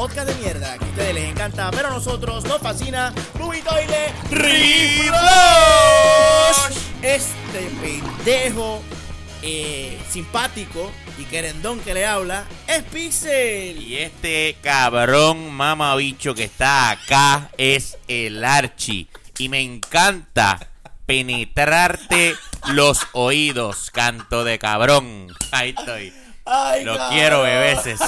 podcast de mierda que a ustedes les encanta, pero a nosotros nos fascina. Movie Reflush. Este pendejo eh, simpático y querendón que le habla es Pixel. Y este cabrón mamabicho que está acá es el Archie. Y me encanta penetrarte los oídos, canto de cabrón. Ahí estoy. Ay, Lo cabrón. quiero, bebeses.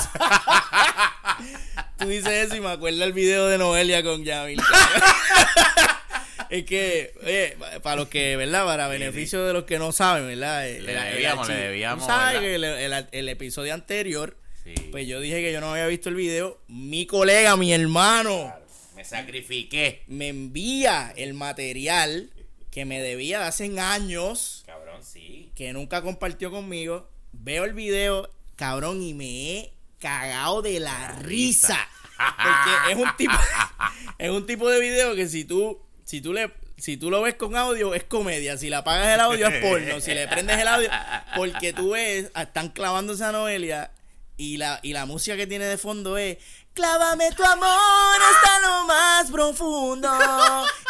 Tú dices eso y me acuerdo el video de Noelia con Yamil. es que, oye, para los que, ¿verdad? Para beneficio de los que no saben, ¿verdad? El- Le debíamos, le debíamos, sabes que el, el- el episodio anterior, Sí. pues yo dije que yo no había visto el video. Mi colega, mi hermano, Me sacrifiqué. me envía el material que me debía de hace años, Cabrón, sí. que nunca compartió conmigo. Veo el video, cabrón, y me he cagado de la risa. Porque es un tipo, es un tipo de video que si tú, si tú le, si tú lo ves con audio es comedia, si le apagas el audio es porno, si le prendes el audio, porque tú ves, están clavándose a Noelia y la, y la música que tiene de fondo es Clávame tu amor hasta lo más profundo.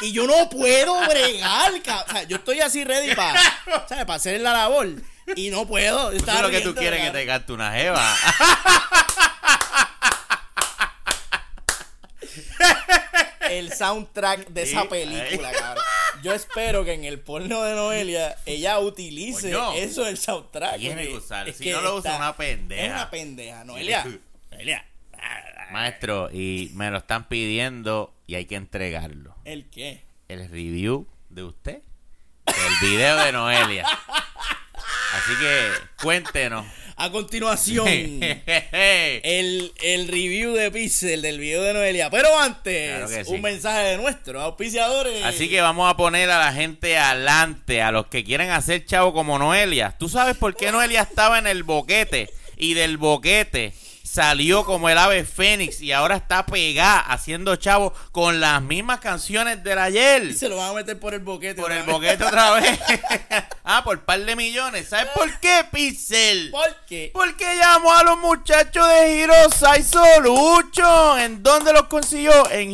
Y yo no puedo bregar, ca- o sea, yo estoy así ready para, ¿sabes? Para hacer la labor. Y no puedo. Eso es lo que tú quieres que cabrón. te cante una jeva. el soundtrack de esa película, cabrón. Yo espero que en el porno de Noelia ella utilice Coño. eso del soundtrack. Tiene que usar. es Si que no lo usa, una pendeja. Es una pendeja, Noelia. Noelia. Maestro, y me lo están pidiendo y hay que entregarlo. ¿El qué? El review de usted. El video de Noelia. Así que cuéntenos. A continuación, el, el review de Pixel del video de Noelia. Pero antes, Claro que sí. un mensaje de nuestros auspiciadores. Así que vamos a poner a la gente adelante, a los que quieren hacer chavo como Noelia. ¿Tú sabes por qué Noelia estaba en el boquete? Y del boquete salió como el ave fénix y ahora está pegada haciendo chavo con las mismas canciones del ayer. se lo van a meter por el boquete. Por el vez. boquete otra vez. ah, por par de millones. ¿Sabes por qué, Pixel? ¿Por qué? Porque llamó a los muchachos de Hirosai Solution. ¿En dónde los consiguió? En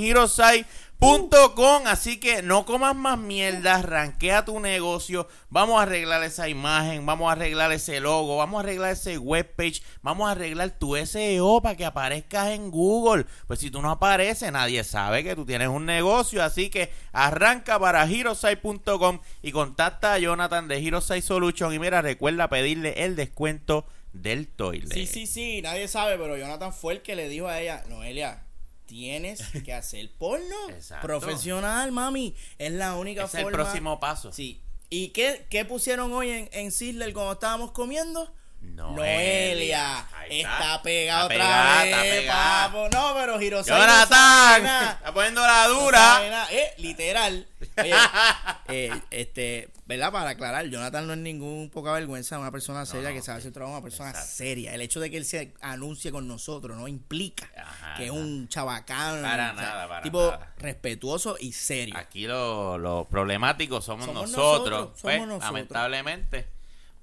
Hirosai.com. Así que no comas más mierda. Ranquea tu negocio. Vamos a arreglar esa imagen. Vamos a arreglar ese logo. Vamos a arreglar ese webpage. Vamos a arreglar tu SEO para que aparezcas en Google. Pues si tú no apareces, nadie sabe que tú tienes un negocio. Así que arranca para Hirosai.com y contacta a Jonathan de Hirosai Solution. Y mira, recuerda pedirle el descuento del toilet. Sí, sí, sí, nadie sabe, pero Jonathan fue el que le dijo a ella, Noelia, tienes que hacer porno Exacto. profesional, mami. Es la única Es el forma. próximo paso. Sí. ¿Y qué, qué pusieron hoy en, en Sizzler cuando estábamos comiendo? Noelia. Está, está. pegada otra pegada, vez, está pegada. papo. No, pero Hirosai Jonathan, está poniendo la dura. Eh, literal. Oye, eh, este, ¿verdad? Para aclarar, Jonathan no es ningún poca vergüenza, una persona seria no, que sabe hacer trabajo, una persona exacto. seria. El hecho de que él se anuncie con nosotros no implica Ajá, que es un chabacán. Para o sea, nada, para tipo nada. respetuoso y serio. Aquí los los problemáticos somos, Somos nosotros, nosotros, pues, somos nosotros. lamentablemente.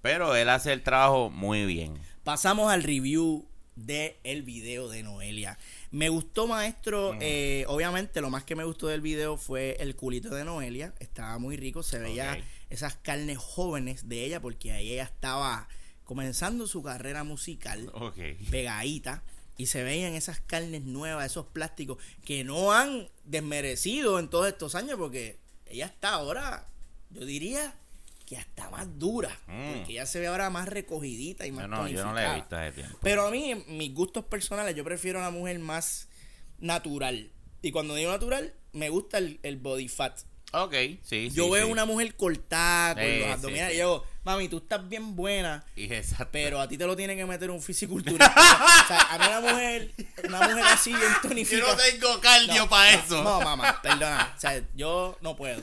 Pero él hace el trabajo muy bien. Pasamos al review de el video de Noelia. Me gustó, maestro. eh, obviamente, lo más que me gustó del video fue el culito de Noelia. Estaba muy rico. Se veía esas carnes jóvenes de ella, porque ahí ella estaba comenzando su carrera musical, Ok. pegadita. Y se veían esas carnes nuevas, esos plásticos que no han desmerecido en todos estos años, porque ella está ahora, yo diría que hasta más dura. Mm. Porque ella se ve ahora más recogidita y más Yo no, yo no le he visto hace tiempo. Pero a mí, mis gustos personales, yo prefiero una mujer más natural. Y cuando digo natural, me gusta el, el body fat. Ok, sí, Yo sí, veo sí. una mujer cortada con Sí, los abdominales y yo, mami, tú estás bien buena, Y exacto. pero a ti te lo tiene que meter un fisiculturista. o sea, a mí una mujer, una mujer así bien Yo tonificada. no tengo cardio para eso. No, mamá, perdona. O sea, yo no puedo.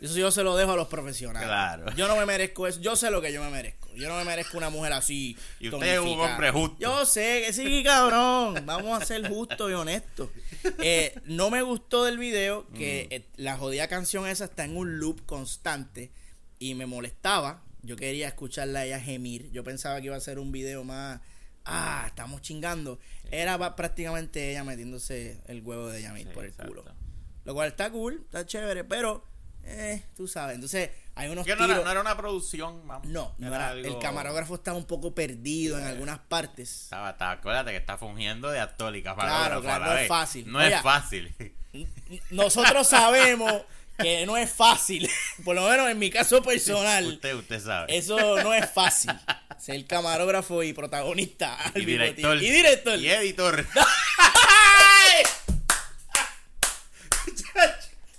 Eso yo se lo dejo a los profesionales. Claro. Yo no me merezco eso. Yo sé lo que yo me merezco. Yo no me merezco una mujer así. Y usted es un hombre justo. Yo sé que sí, cabrón. Vamos a ser justos y honestos. Eh, no me gustó del video que Mm. eh, la jodida canción esa está en un loop constante y me molestaba. Yo quería escucharla a ella gemir. Yo pensaba que iba a ser un video más ah, estamos chingando. Era prácticamente ella metiéndose el huevo de Yamil Sí, por el exacto. culo. Lo cual está cool, está chévere, pero, eh, tú sabes. Entonces, hay unos Que no era, tiros. no era una producción, vamos. No, no era- algo- el camarógrafo estaba un poco perdido en algunas partes. Estaba, estaba- acuérdate que está fungiendo de actor y Claro, claro, no es fácil. No es fácil. Nosotros sabemos que no es fácil, por lo menos en mi caso personal. usted, usted sabe. Eso no es fácil. Ser camarógrafo y protagonista y director. Y director. Y editor.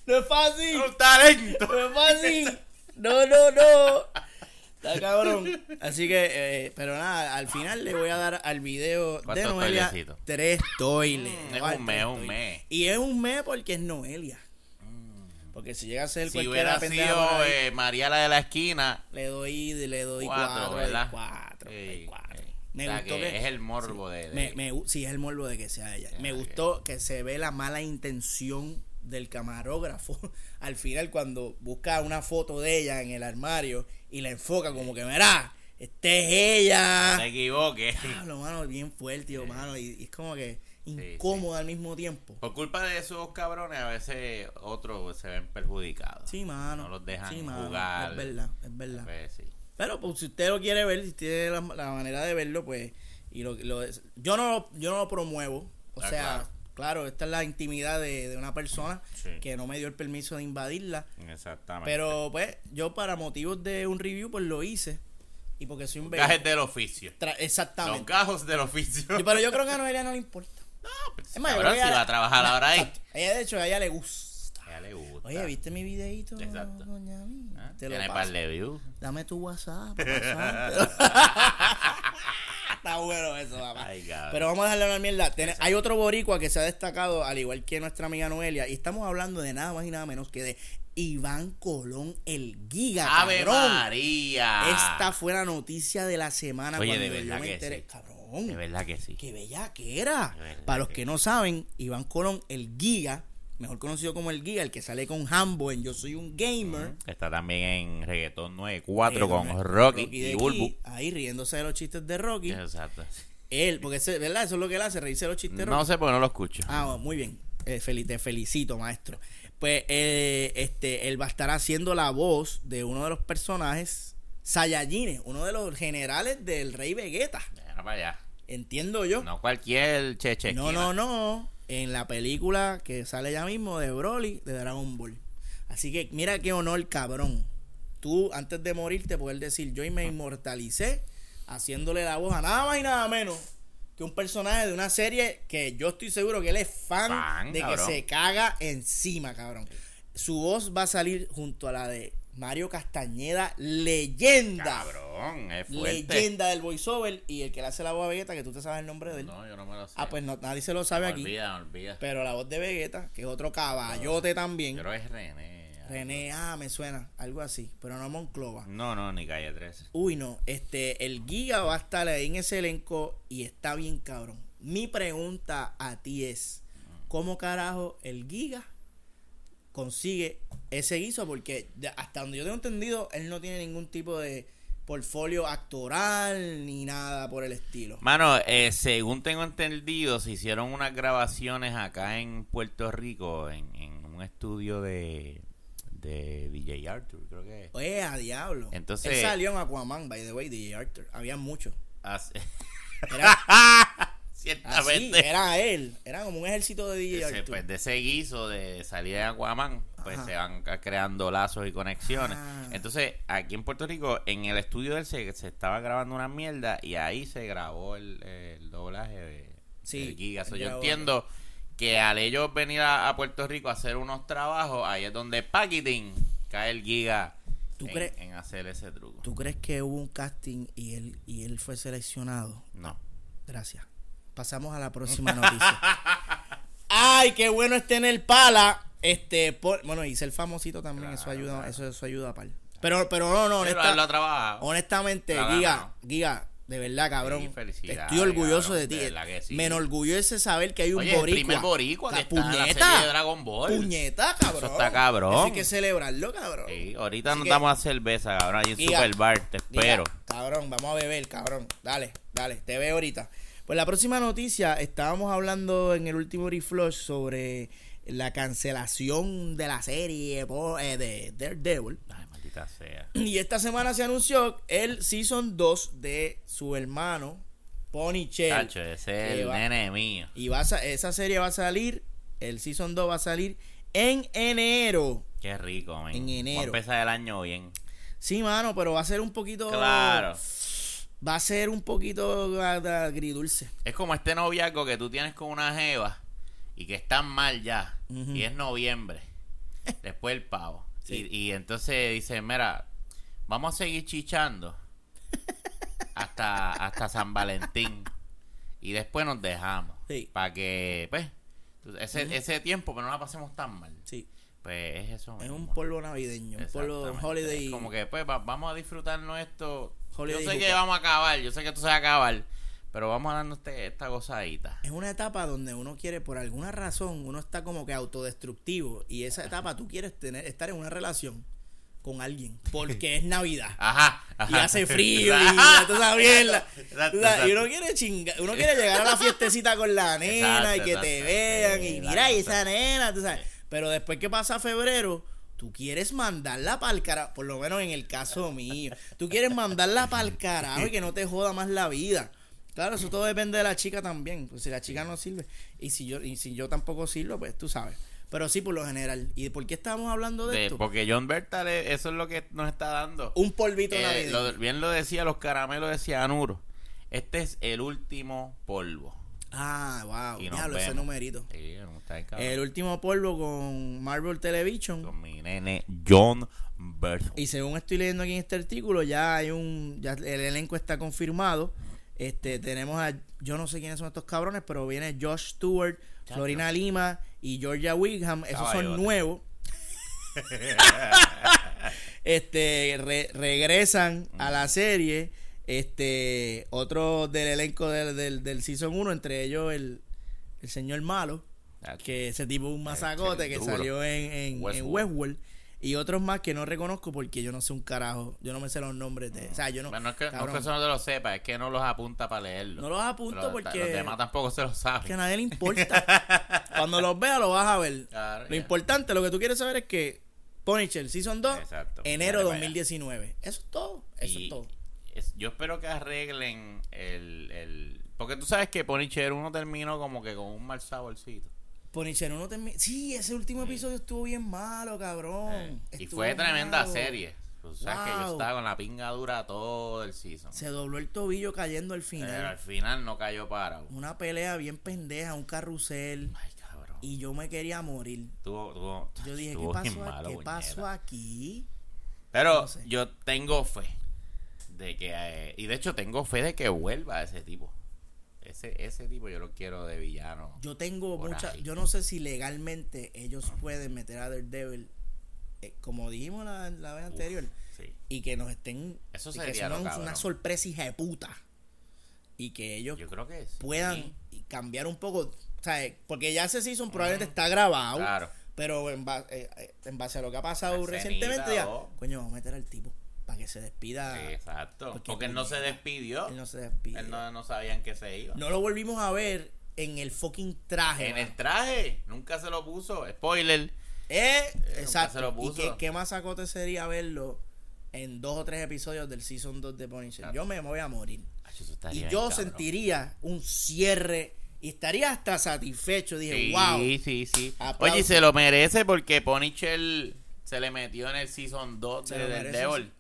No es fácil. Un talento. No es fácil. No, no, no. Está cabrón. Así que, eh, pero nada, al final le voy a dar al video de ¿Cuántos Noelia toilecitos? tres toiles. Mm, es un mes, un mes. Y es un mes porque es Noelia. Porque si llega a ser Si cualquier hubiera sido ahí, eh, María la de la esquina, le doy, le doy cuatro, cuatro, ¿verdad? cuatro, le doy Sí, cuatro. sí. Me O sea, gustó que que, es el morbo de, de- me, me sí, es el morbo de que sea ella. me gustó que se ve la mala intención del camarógrafo al final cuando busca una foto de ella en el armario y la enfoca como que, mira, esta es ella. no te equivoques. Diablo, mano, bien fuerte, mano, y, y es como que sí. incómodo al mismo tiempo. Por culpa de esos cabrones, a veces otros se ven perjudicados. Sí, mano. No los dejan sí, jugar. Es verdad, es verdad. Pues. Pero pues si usted lo quiere ver, si tiene la, la manera de verlo, pues y lo, lo- yo no lo- yo no lo promuevo, o Ah, sea, claro. Claro. esta es la intimidad de, de una persona Sí. que no me dio el permiso de invadirla, Exactamente. pero pues yo para motivos de un review pues lo hice y porque soy un Gajes del oficio. Tra- Los Exactamente. gajos del oficio. Y- pero yo creo que a Noelia no le importa. No, pues, Es más, cabrón, si va a trabajar ahora ahí. Ella de hecho a ella le gusta. A ella le gusta. Oye, ¿viste mi videito? Exacto. doña Mi? ¿Ah? Te lo Tiene paso. Dame tu WhatsApp. WhatsApp. Está bueno eso, papá. Ay. Pero vamos a darle una mierda. Hay otro boricua que se ha destacado, al igual que nuestra amiga Noelia, y estamos hablando de nada más y nada menos que de Iván Colón, el giga, Ave cabrón. María. Esta fue la noticia de la semana Oye, cuando de verdad yo me que enteré. sí. Cabrón. De verdad que sí. Qué bella que era. Para los que que no saben, Iván Colón, el giga, mejor conocido como el giga, el que sale con Hambo en Yo Soy un Gamer. Está también en Reggaetón 94 Eh, con Rocky y Bulbu. Ahí riéndose de los chistes de Rocky. Exacto. Él, porque ese- ¿verdad? Eso es lo que él hace, reírse de los chistes de Rocky. No sé por qué no lo escucho. Ah, bueno, muy bien. Eh, fel- te felicito, maestro. Pues eh, este, él va a estar haciendo la voz de uno de los personajes Saiyajines, uno de los generales del Rey Vegeta. Para allá. Entiendo yo. No cualquier cheche. No, no, no. En la película que sale ya mismo de Broly de Dragon Ball. Así que mira qué honor, cabrón. Tú, antes de morirte, poder decir, yo y me inmortalicé haciéndole la voz a nada más y nada menos que un personaje de una serie que yo estoy seguro que él es fan, Fan, de cabrón. que se caga encima, cabrón. Su voz va a salir junto a la de Mario Castañeda, leyenda. Cabrón, es fuerte. Leyenda del voiceover y el que le hace la voz a Vegeta, que tú te sabes el nombre de él. No, yo no me lo sé. Ah, pues no, nadie se lo sabe me aquí. olvida, me olvida. Pero la voz de Vegeta, que es otro caballote también. Creo que es René. René, ah, me suena, algo así, pero no Monclova. No, no, ni calle 13. Uy, no, este, el Giga va a estar ahí en ese elenco y está bien cabrón. Mi pregunta a ti es, ¿cómo carajo el Giga consigue ese guiso? Porque hasta donde yo tengo entendido, él no tiene ningún tipo de portfolio actoral ni nada por el estilo. Mano, eh, según tengo entendido, se hicieron unas grabaciones acá en Puerto Rico, en, en un estudio de, de DJ Arthur, creo que es. Oye, a diablo. Entonces- Él salió en Aquaman, by the way, DJ Arthur. Había muchos. Así- Así, Ciertamente. era él. Era como un ejército de DJ Ese, pues, de ese guiso de salir de Aquaman, pues Ajá. se van creando lazos y conexiones. Ah. Entonces, aquí en Puerto Rico, en el estudio de él se, se estaba grabando una mierda y ahí se grabó el, el doblaje de, Sí, del Giga. So, yo entiendo que al ellos venir a, a Puerto Rico a hacer unos trabajos, ahí es donde Paquitín cae el Giga ¿Tú en, crees- en hacer ese truco. ¿Tú crees que hubo un casting y él, y él fue seleccionado? No. Gracias. Pasamos a la próxima noticia. Ay, qué bueno es tener pala. Este, por- bueno, hice el famosito también, eso ayuda, eso, eso ayuda a par. Pero, pero no, no, Pero honesta- él lo ha trabajado. honestamente, Claro, Giga, no. Giga, De verdad, cabrón. Sí, Estoy orgulloso cabrón, de ti. de sí. Me enorgullece saber que hay un Oye, el boricua. primer boricua que está en la puñeta. serie de Dragon Ball. Puñeta, cabrón. está cabrón. Eso hay que celebrarlo, cabrón. Sí, ahorita Así nos que- damos a cerveza, cabrón, ahí en Superbar, te espero. cabrón, vamos a beber, cabrón. Dale, dale, te veo ahorita. Pues la próxima noticia, estábamos hablando en el último reflush sobre la cancelación de la serie eh, de Daredevil. Ay, maldita sea. Y esta semana se anunció el Season 2 de su hermano, Ponychel. Tacho, ese es el va- nene mío. Y va a sa- esa serie va a salir, el Season 2 va a salir en enero. Qué rico, man. En enero. Va a empezar el año bien. Sí, mano, pero va a ser un poquito... Claro. Va a ser un poquito agridulce. Es como este noviazgo que tú tienes con una jeva y que están mal ya. Y es noviembre. Después el pavo. Sí. Y, y entonces dicen, mira, vamos a seguir chichando hasta, hasta San Valentín. Y después nos dejamos. Sí. Para que, pues, ese, ese tiempo, pero no la pasemos tan mal. Sí. Pues es eso. Es mismo. un polvo navideño, un polvo holiday. Es como que, pues, va- vamos a disfrutarnos esto. Holiday yo sé que vamos a acabar, yo sé que esto se va a acabar, pero vamos a darnos este- esta gozadita. Es una etapa donde uno quiere, por alguna razón, uno está como que autodestructivo. Y esa etapa tú quieres tener, estar en una relación con alguien. Porque es Navidad. Aja, Y ajá. hace frío y Ajá. tú sabes. Exacto, sabes, Y uno quiere chingar, uno quiere llegar a la fiestecita con la nena Exacto, y que te vean y mira, y esa nena, tú sabes. Pero después que pasa febrero, tú quieres mandarla para el carajo, por lo menos en el caso mío. Tú quieres mandarla para el carajo y que no te joda más la vida. Claro, eso todo depende de la chica también. Pues si la chica no sirve y si yo y si yo tampoco sirvo, pues tú sabes. Pero sí, por lo general. ¿Y por qué estábamos hablando de, De- esto? porque John Bertal, eso es lo que nos está dando. Un polvito Eh, navideño. lo- bien lo decía los caramelos de cianuro. Este es el último polvo. Ah, wow. Y Diablo, ese numerito. Sí, no está bien, cabrón. El último polvo con Marvel Television. Con mi nene John Bertal. Y según estoy leyendo aquí en este artículo, ya hay un. Ya el elenco está confirmado. Este, tenemos a. Yo no sé quiénes son estos cabrones, pero viene Josh Stewart, Chacho. Florina Lima y Georgia Wigham. Esos son nuevos. este re- regresan a la serie. Este, otros del elenco del, del, del Season 1, entre ellos el, el señor malo, que ese tipo un masacote que salió en, en, en Westworld. Y otros más que no reconozco porque yo no sé un carajo. Yo no me sé los nombres de. O sea, yo no. Bueno, no es que, no es que eso no te lo sepa, es que no los apunta para leerlo. no los apunto Pero porque. Los demás tampoco se lo saben. que a nadie le importa. Cuando los veas, lo vas a ver. Claro, lo importante, lo que tú quieres saber es que Punisher Season 2, Exacto. enero Dale para 2019. Eso es todo. Eso Y es todo. Es- yo espero que arreglen el, el... Porque tú sabes que Punisher uno terminó como que con un mal saborcito. Punisher uno termina. Sí, ese último episodio estuvo bien malo, cabrón. Eh, y fue tremenda malo. serie. Tú sabes que yo estaba con la pinga dura todo el season. Se dobló el tobillo cayendo al Pero al final. final no cayó parado. Una pelea bien pendeja, un carrusel. Ay, cabrón. Y yo me quería morir. Tuvo- tuvo- Yo dije, ¿qué pasó, malo, ¿qué pasó aquí? Pero No sé. yo tengo fe de que eh, y de hecho tengo fe de que vuelva ese tipo. Ese ese tipo yo lo quiero de villano. Yo tengo mucha. ahí. Yo no sé si legalmente ellos pueden meter a Daredevil, eh, como dijimos la, la vez Uf, anterior, sí. y que nos estén. Eso sería que una, sorpresa hija de puta. Y que ellos Yo creo que sí. puedan cambiar un poco. Eh, porque ya ese season probablemente está grabado. Claro. Pero en, ba- eh, eh, en base a lo que ha pasado recientemente, ya, coño, vamos a meter al tipo para que se despida. Exacto. Porque Porque, él no se despidió. Él no se despide. Él no, no sabía en qué se iba. No lo volvimos a ver en el fucking traje. en mano. el traje. Nunca se lo puso. Spoiler. Eh, nunca exacto. se lo ¿Y puso. qué, qué masacote sería verlo en dos o tres episodios del Season 2 de Punisher? Yo me, voy a morir. Ay, estaría Y yo sentiría un cierre y estaría hasta satisfecho. Dije, Sí, wow. sí, sí. Aplausos. Oye, y se lo merece porque Punisher se le metió en el Season 2 Se de The Devil.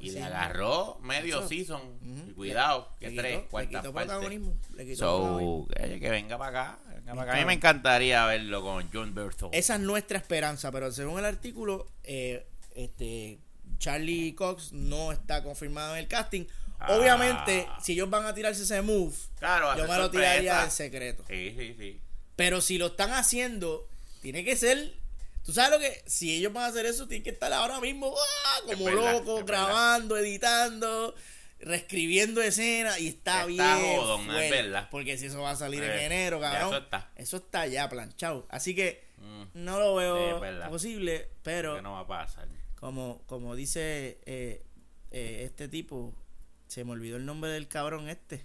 Y Sí. le agarró medio Eso. season. Cuidado, Le que tres, le cuarta quitó parte. protagonismo, le quitó protagonismo. So, oye, que venga para acá. venga para acá. A mí me encantaría verlo con John Berthold. Esa es nuestra esperanza, pero según el artículo, eh, este Charlie Cox no está confirmado en el casting. Ah. Obviamente, si ellos van a tirarse ese move, Claro, yo me lo tiraría en secreto. Sí, sí, sí. Pero si lo están haciendo, tiene que ser. Tú sabes lo que. Si ellos van a hacer eso, tienen que estar ahora mismo ¡ah! como verdad, locos, verdad. grabando, editando. reescribiendo escenas y está, Está bien. jodón, es verdad. Porque si eso va a salir en Eh, enero, cabrón. eso está. Eso está ya planchado. Así que Mm, no lo veo posible, pero que no va a pasar. como, como dice eh, eh, este tipo, se me olvidó el nombre del cabrón este,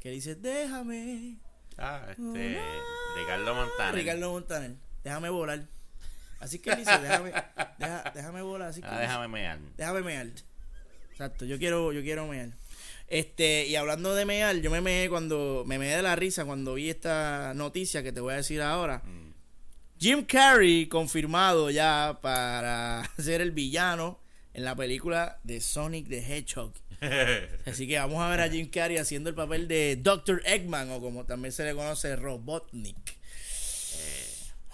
que dice, déjame. Ah, este. Ricardo Montana. Ricardo Montaner, déjame volar. Así que él dice, déjame, deja- déjame volar. Así que Ah, déjame mear. déjame mear. Exacto, yo quiero, yo quiero mear. Este, y hablando de mear, yo me meé cuando, me meé de la risa cuando vi esta noticia que te voy a decir ahora. Mm. Jim Carrey confirmado ya para ser el villano en la película de Sonic the Hedgehog. Así que vamos a ver a Jim Carrey haciendo el papel de Dr. Eggman o como también se le conoce Robotnik.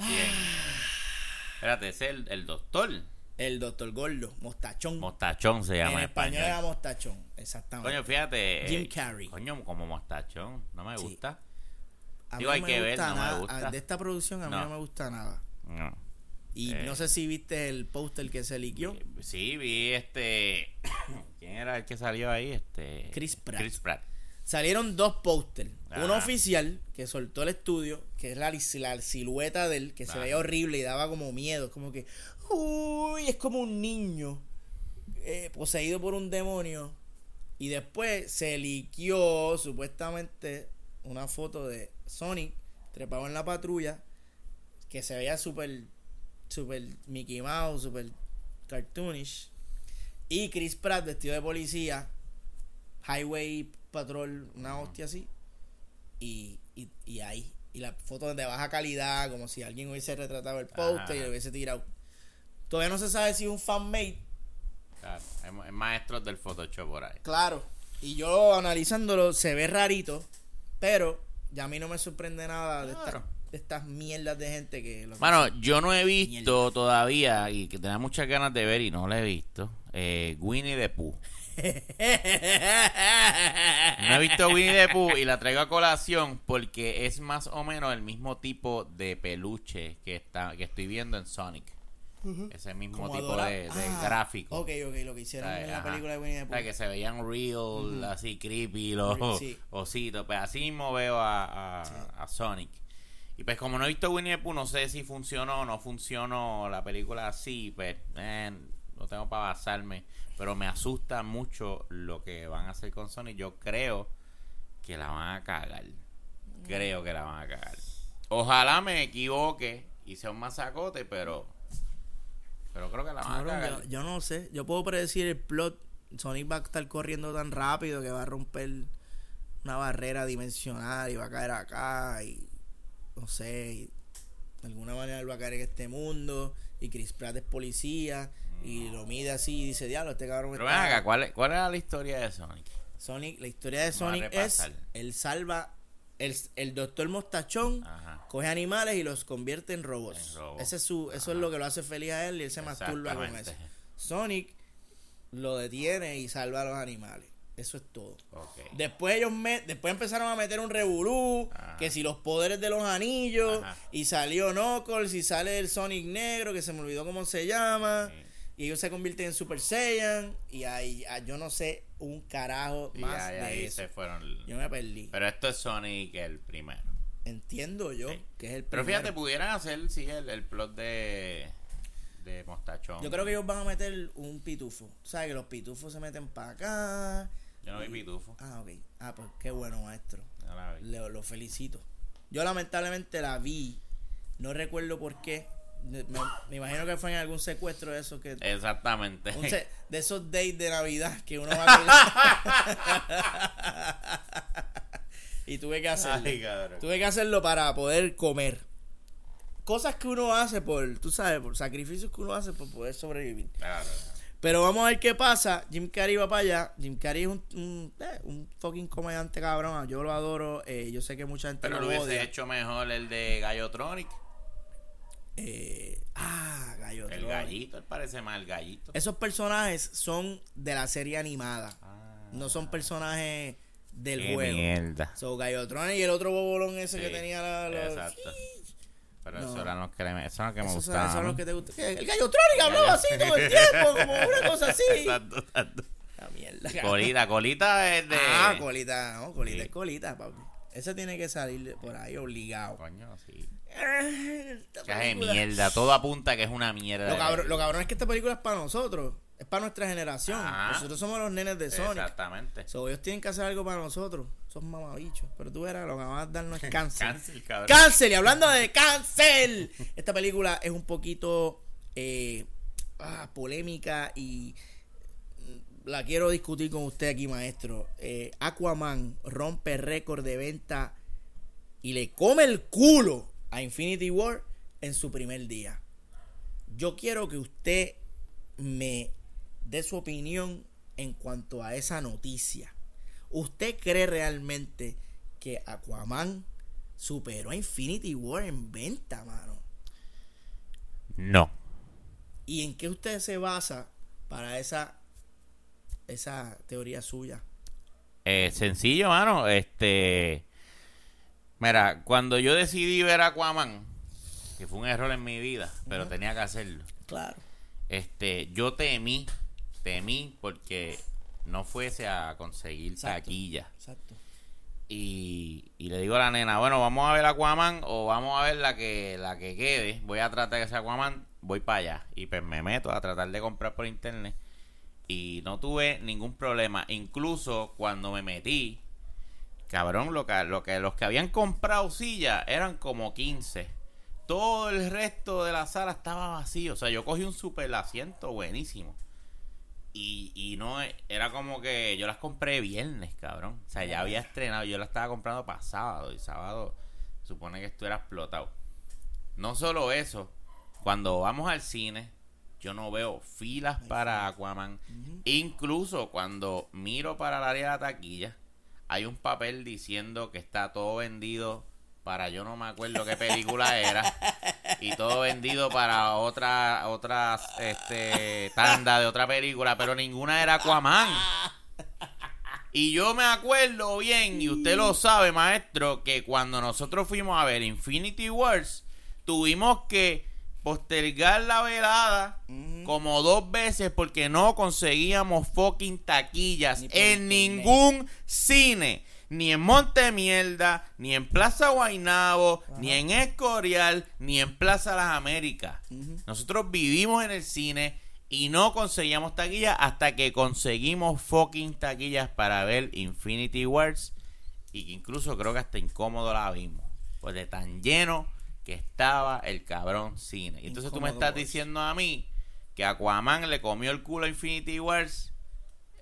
Bien. Espérate, ese es el, el doctor. El Dr. Gordo, Mostachón. Mostachón se llama en español era Mostachón, exactamente. Coño, fíjate. Jim eh, Carrey. Coño, como mostachón. No me Sí. gusta. a mí digo, hay que ver, no me nada. gusta. De esta producción a mí no, No. me gusta nada. No. Y Eh. no sé si viste el póster que se liquió. Sí, vi este. ¿Quién era el que salió ahí? Este. Chris Pratt. Chris Pratt. Salieron dos pósters. Ajá. oficial, que soltó el estudio, que es la, la silueta de él, que se veía horrible y daba como miedo. Como que, uy, es como un niño eh, poseído por un demonio. Y después se liquió supuestamente una foto de Sonic trepado en la patrulla, que se veía súper, súper Mickey Mouse, súper cartoonish. Y Chris Pratt vestido de policía, Highway Patrol, una hostia así. Y, y, y ahí. Y la foto de baja calidad, como si alguien hubiese retratado el póster y lo hubiese tirado. Todavía no se sabe si es un fanmate. Claro, es, es maestro del Photoshop por ahí. Claro. Y yo analizándolo, se ve rarito. Pero ya a mí no me sorprende nada de, estas- Claro. de estas mierdas de gente que lo Bueno, yo no he visto todavía y que tenía muchas ganas de ver y no lo he visto. Eh, Winnie the Pooh. No he visto Winnie the Pooh y la traigo a colación porque es más o menos el mismo tipo de peluche que está que estoy viendo en Sonic. Ese mismo Como tipo de, de Ah, gráfico. Ok, ok, lo que hicieron ¿sabes? en la Ajá. película de Winnie the O sea, Pooh. que se veían real, así creepy los Sí. ositos. Pues así mismo veo a, a, Sí. a Sonic. Y pues como no he visto Winnie the Pooh, no sé si funcionó o no funcionó la película así, pues eh, no tengo para basarme. Pero me asusta mucho lo que van a hacer con Sonic. Yo creo que la van a cagar. Creo que la van a cagar. Ojalá me equivoque y sea un masacote, pero... Pero creo que la van a cagar. yo, yo no sé. Yo puedo predecir el plot. Sonic va a estar corriendo tan rápido que va a romper una barrera dimensional y va a caer acá y no sé. y de alguna manera él va a caer en este mundo y Chris Pratt es policía y lo mide así y dice, diablo, este cabrón Pero está-". acá, ¿cuál, ¿cuál era la historia de Sonic? Sonic, la historia de Sonic es, él salva, el, el doctor Mostachón Ajá. coge animales y los convierte en robots. En. Ese es su, eso es lo que lo hace feliz a él y él se masturba con eso. Sonic lo detiene y salva a los animales. Eso es todo. Después ellos me, después empezaron a meter un revolú, Ajá. que si los poderes de los anillos, Ajá. y salió Knuckles, y sale el Sonic negro, que se me olvidó cómo se llama, Sí. Y ellos se convierten en Super Saiyan, y ahí ah, yo no sé un carajo más ahí, de ahí eso. se fueron. Yo me perdí. Pero esto es Sonic el primero. Entiendo yo Sí. que es el Pero fíjate, pudieran hacer, sí, el, el plot de, de Mostachón. Yo creo que ellos van a meter un pitufo. ¿Sabes que los pitufos se meten para acá? Yo no vi Pitufo. Ah, ok. Ah, pues qué bueno, maestro. No la vi. Le- lo felicito. Yo lamentablemente la vi. No recuerdo por qué. Me, imagino que fue en algún secuestro de esos que... Exactamente. se- de esos days de Navidad que uno va a Y tuve que hacerlo. Ay. Tuve que hacerlo para poder comer. Cosas que uno hace por, tú sabes, por sacrificios que uno hace por poder sobrevivir. Claro. Pero vamos a ver qué pasa. Jim Carrey va para allá. Jim Carrey es un, un, eh, un fucking comediante cabrón. Yo lo adoro. Eh, yo sé que mucha gente Pero lo lo hubiese odia. hecho mejor el de Gallotronic. Eh, ah, Gallo El gallito, él parece más el gallito. Esos personajes son de la serie animada. Ah, No son personajes del qué juego. mierda. So, Gallotron y el otro bobolón ese que Sí, tenía la, los- Exacto. Pero No. esos eran los que, me- esos eran los que me son ¿no? los que te gustan. ¿Qué? El Gallotron hablaba así todo el tiempo, como una cosa así. Exacto, exacto. La mierda. La- Colita, colita es de. Ah, colita, no, colita Sí. es colita, papi. Eso tiene que salir por ahí obligado. Coño, sí. Película- mierda. Todo apunta que es una mierda. Lo cabrón, lo película. cabrón es que esta película es para nosotros. Es para nuestra generación. Ajá. Nosotros somos los nenes de Sonic. Exactamente. So, ellos tienen que hacer algo para nosotros. Son mamabichos. Pero tú verás, lo que van a darnos es cáncer. Cancel, cabrón. ¡Cáncer! Y hablando de cáncer, esta película es un poquito eh, ah, polémica y la quiero discutir con usted aquí, maestro. Eh, Aquaman rompe récord de venta y le come el culo a Infinity War en su primer día. Yo quiero que usted me dé su opinión en cuanto a esa noticia. ¿Usted cree realmente que Aquaman superó a Infinity War en venta, mano? No. ¿Y en qué usted se basa para esa esa teoría suya? Eh, sencillo, mano. Este. Mira, cuando yo decidí ver Aquaman, que fue un error en mi vida, pero tenía que hacerlo. Claro. Este, yo temí, temí porque no fuese a conseguir Exacto. taquilla. Exacto. Y, y le digo a la nena, bueno, vamos a ver Aquaman o vamos a ver la que la que quede. Voy a tratar que sea Aquaman, voy para allá. Y pues me meto a tratar de comprar por internet. Y no tuve ningún problema. Incluso cuando me metí, cabrón, lo que, lo que los que habían comprado silla eran como 15. Todo el resto de la sala estaba vacío. O sea, yo cogí un super asiento buenísimo. Y, y no era como que yo las compré viernes, cabrón. O sea, ya había estrenado. Yo las estaba comprando para sábado. Y sábado supone que esto era explotado. No solo eso, cuando vamos al cine, yo no veo filas para Aquaman. Incluso cuando miro para el área de la taquilla, hay un papel diciendo que está todo vendido para yo no me acuerdo qué película era y todo vendido para otra otra este tanda de otra película, pero ninguna era Aquaman. Y yo me acuerdo bien, y usted lo sabe, maestro, que cuando nosotros fuimos a ver Infinity Wars, tuvimos que postergar la velada como dos veces porque no conseguíamos fucking taquillas Ni en ningún cine. Ni en Montemierda, ni en Plaza Guainabo, ni en Escorial, ni en Plaza Las Américas. Nosotros vivimos en el cine y no conseguíamos taquillas hasta que conseguimos fucking taquillas para ver Infinity Wars. Y que incluso creo que hasta incómodo la vimos. Pues de tan lleno que estaba el cabrón cine. Y entonces tú me estás diciendo a mí que Aquaman le comió el culo a Infinity Wars.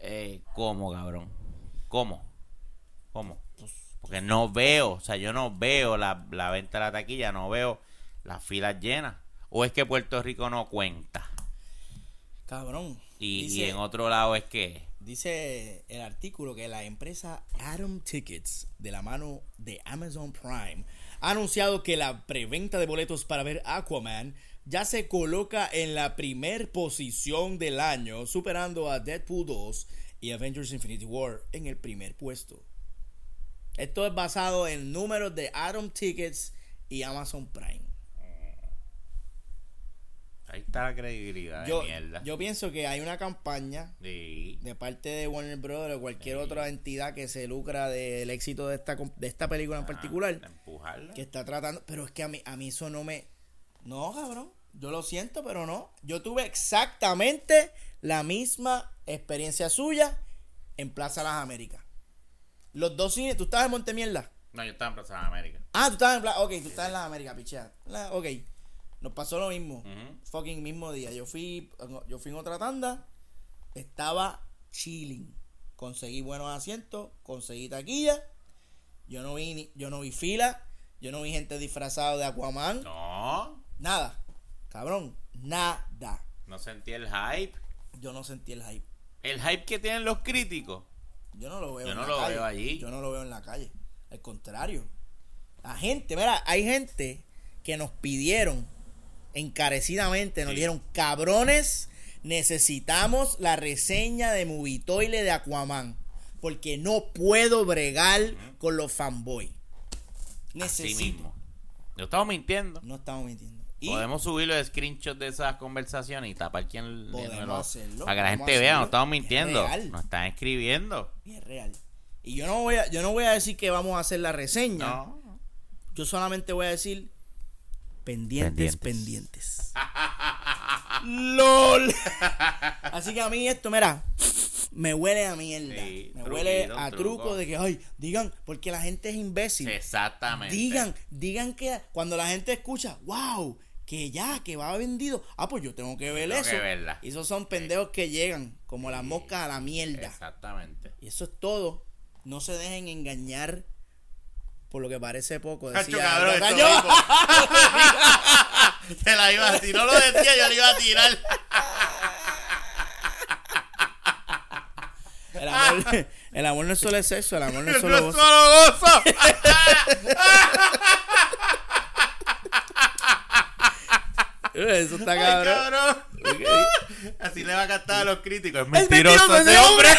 Eh, ¿Cómo, cabrón? ¿Cómo? ¿Cómo? Porque no veo, o sea, yo no veo la, la venta de la taquilla, no veo las filas llenas. ¿O es que Puerto Rico no cuenta? Cabrón. Y, y en otro lado es que... dice el artículo que la empresa Atom Tickets, de la mano de Amazon Prime, ha anunciado que la preventa de boletos para ver Aquaman ya se coloca en la primer posición del año, superando a Deadpool 2 y Avengers Infinity War en el primer puesto. Esto es basado en números de Atom Tickets y Amazon Prime. Ahí está la credibilidad Yo, de mierda. yo pienso que hay una campaña Sí. de parte de Warner Brothers o cualquier Sí. otra entidad que se lucra del éxito de esta, de esta película en Ah, particular, empujarla. que está tratando, pero es que a mí, a mí eso no me... No, cabrón, yo lo siento, pero no. Yo tuve exactamente la misma experiencia suya en Plaza Las Américas. Los dos cines, tú estabas en Montemierda. No, yo estaba en Plaza de América. Ah, tú estabas en Plaza, ok, tú estabas en Las Américas, pichea. La- Ok, nos pasó lo mismo. Ujú. Fucking mismo día. Yo fui, yo fui en otra tanda, estaba chilling. Conseguí buenos asientos, conseguí taquilla. Yo no vi, ni- yo no vi fila, yo no vi gente disfrazada de Aquaman. No, Nada. Cabrón, nada. no sentí el hype. Yo no sentí el hype. El hype que tienen los críticos. Yo no lo veo Yo en no la lo calle. veo allí. Yo no lo veo en la calle. Al contrario. La gente, mira, hay gente que nos pidieron encarecidamente, nos Sí. dijeron, cabrones, necesitamos la reseña de Movitoile de Aquaman. Porque no puedo bregar con los fanboys. Así Necesito. mismo. Yo estaba mintiendo. No estamos mintiendo. Y Podemos subir los screenshots de esas conversaciones y tapar quien Podemos lo- hacerlo, para que la gente vea, no estamos Es mintiendo, real. nos están escribiendo. y es real. Y yo no voy a, yo no voy a decir que vamos a hacer la reseña. No. Yo solamente voy a decir pendientes, Pendientes. pendientes. LOL. Así que a mí esto, mira, me huele a mierda. Sí, me huele un a truco. truco de que, ay, digan, porque la gente es imbécil. Exactamente. Digan, digan que cuando la gente escucha, wow, que ya, que va vendido. Ah, pues yo tengo que ver Tengo eso. que verla. Y esos son pendejos que llegan, como las moscas a la mierda. Exactamente. Y eso es todo. No se dejen engañar por lo que parece poco. Decía, cabrón, mismo. Te la iba a Si no lo decía, yo le iba a tirar. el, amor, el amor no es solo sexo, el amor no es No solo es gozo. solo gozo. Eso está Ay, cabrón. cabrón. Ok. Así le va a cantar a los críticos. Es Es mentiroso, mentiroso ese ese hombre.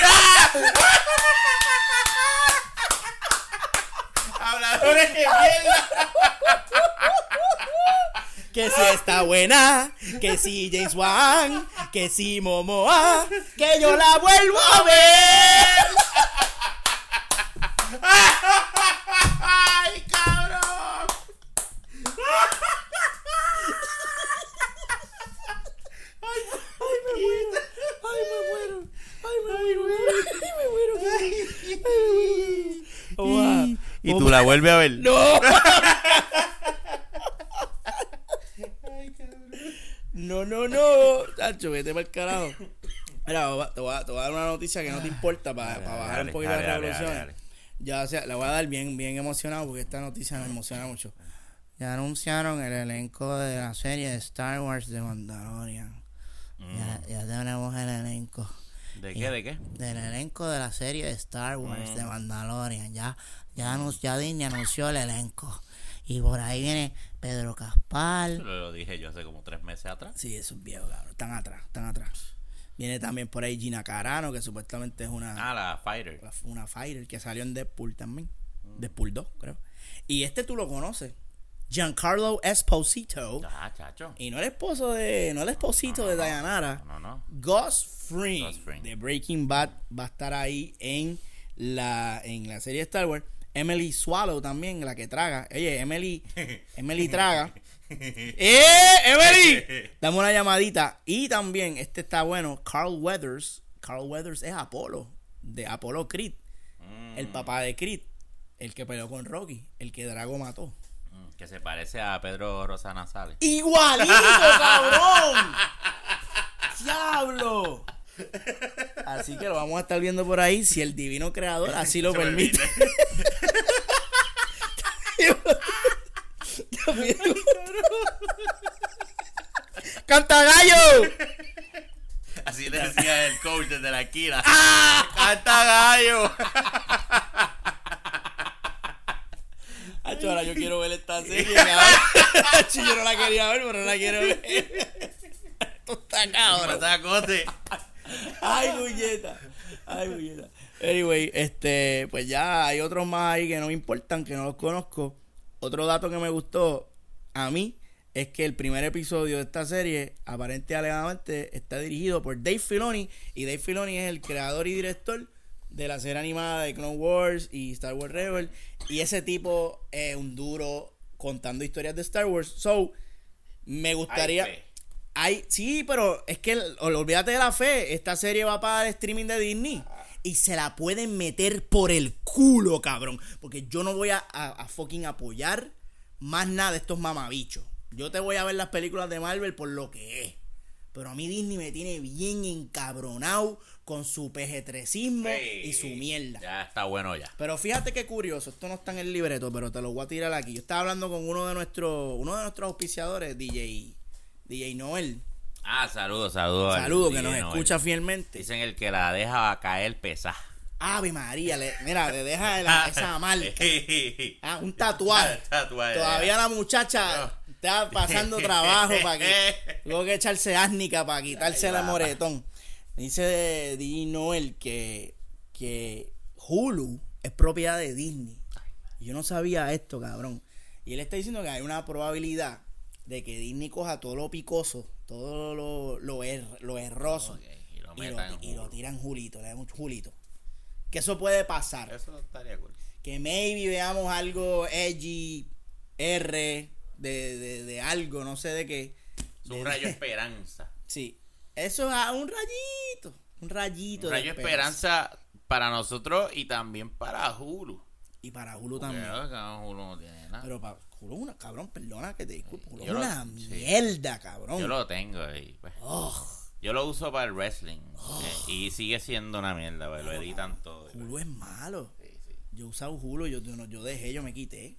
Que si está buena, que si James Wan, que si Momoa, que yo la vuelvo a ver. ¡Ay, cabrón! Ay, me muero, ay, me muero, ay, me muero, ay, me muero, ay, me muero. Oa, Y tú la vuelves a ver. No. No, no, no. Tacho, vete para el carajo. Mira, te voy, a, te voy a dar una noticia que no te importa para Dale, bajar dale, un poquito dale, las revoluciones. Ya, o sea, la voy a dar bien, bien emocionado porque esta noticia me emociona mucho. Ya anunciaron el elenco de la serie de Star Wars de Mandalorian. Ya, ya tenemos el elenco. ¿De qué? ¿De qué? Del elenco de la serie de Star Wars Mm. de Mandalorian. Ya, ya, ya Disney anunció el elenco. Y por ahí viene Pedro Caspal. Lo, lo dije yo hace como tres meses atrás. Sí, esos viejos, cabrón. Están atrás, están atrás. Viene también por ahí Gina Carano, que supuestamente es una, Ah, la Fighter. una fighter que salió en Deadpool también. Deadpool 2, creo. Y este tú lo conoces. Giancarlo Esposito. Ah, chacho. Y no el esposo de. No el esposito de Dayanara. No, no. Gus Fring, de Breaking Bad va a estar ahí en la, en la serie Star Wars. Emily Swallow también, la que traga. Oye, Emily, Emily traga. ¡Eh, Emily! Dame una llamadita. Y también, este está bueno, Carl Weathers. Carl Weathers es Apolo, de Apolo Creed. El papá de Creed. El que peleó con Rocky. El que Drago mató. Mm, Que se parece a Pedro Rosana Sales. ¡Igualito, cabrón! ¡Diablo! Así que lo vamos a estar viendo por ahí si el divino creador así lo Se permite. ¡Canta gallo! Así le decía el coach desde la esquina. ¡Ah! ¡Canta gallo! Hacho, ahora yo quiero ver esta serie, yo no la quería ver, pero la quiero ver. Esto está cabrón. Ay, bulleta. Ay, bulleta. Anyway, este, pues ya hay otros más ahí que no me importan, que no los conozco. Otro dato que me gustó a mí es que el primer episodio de esta serie, aparente y alegadamente, está dirigido por Dave Filoni. Y Dave Filoni es el creador y director de la serie animada de Clone Wars y Star Wars Rebel. Y ese tipo es un duro contando historias de Star Wars. So, me gustaría. Fe. Hay, sí, pero es que olvídate de la fe. Esta serie va para el streaming de Disney. Y se la pueden meter por el culo, cabrón. Porque yo no voy a, a- a fucking apoyar más nada de estos mamabichos. Yo te voy a ver las películas de Marvel por lo que es. Pero a mí Disney me tiene bien encabronado con su pejetrecismo y su mierda. Ya está bueno ya. Pero fíjate qué curioso, esto no está en el libreto, pero te lo voy a tirar aquí. Yo estaba hablando con uno de nuestros, uno de nuestros auspiciadores, DJ, DJ Noel. Ah, saludos, saludos. al Saludo que nos escucha fielmente. Dicen el que la deja caer pesa. Ave María, le- mira, le deja la- esa marca. Ah, un tatuaje. Tatuaje. Todavía la muchacha está pasando trabajo para que luego que echarse ásnica para quitarse el moretón. Dice DJ Noel que, que Hulu es propiedad de Disney. Yo no sabía esto, cabrón. Y él está diciendo que hay una probabilidad de que Disney coja todo lo picoso, todo lo, lo, er- lo erroso y lo y, lo, en y lo Hulu. tiran julito, le dan un julito. Que eso puede pasar. Eso estaría cool. Que maybe veamos algo edgy, R, de, de, de algo, no sé de qué. Es De- un rayo esperanza. Sí. Eso es un rayito. Un rayito Un de rayo esperanza para nosotros y también para Hulu. Y para Hulu Porque, también. Hulu no tiene nada. Pero para Es una, cabrón, perdona que te es lo- una sí. mierda, cabrón. Yo lo tengo ahí. pues. Yo lo uso para el wrestling. eh, y sigue siendo una mierda, pues, lo editan todo. Hulu es malo. Sí, sí. Yo usaba Hulu, yo, yo, dejé, yo me quité.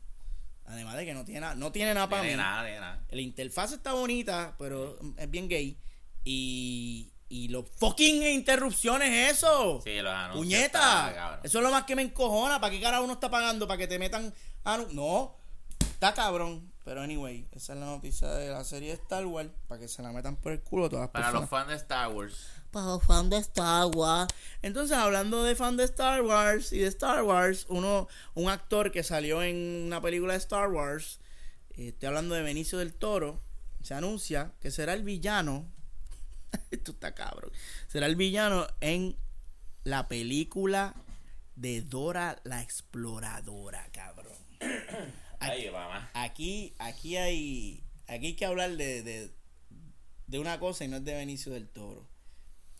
Además de que no tiene nada, no tiene nada para Tiene mí. nada, tiene nada. La interfaz está bonita, pero es bien gay. Y, y los fucking interrupciones, eso. Sí, los anuncios. Puñeta. Eso es lo más que me encojona. ¿Para qué cara uno está pagando? ¿Para que te metan No. Está cabrón. Pero anyway, esa es la noticia de la serie de Star Wars. Para que se la metan por el culo todas las Para los fans de Star Wars. Para los fans de Star Wars. Entonces, hablando de fans de Star Wars y de Star Wars, uno, un actor que salió en una película de Star Wars, eh, estoy hablando de Benicio del Toro, se anuncia que será el villano. Esto está cabrón. Será el villano en la película de Dora la Exploradora, cabrón. Aquí, aquí hay, aquí hay que hablar de, de, de una cosa y no es de Benicio del Toro.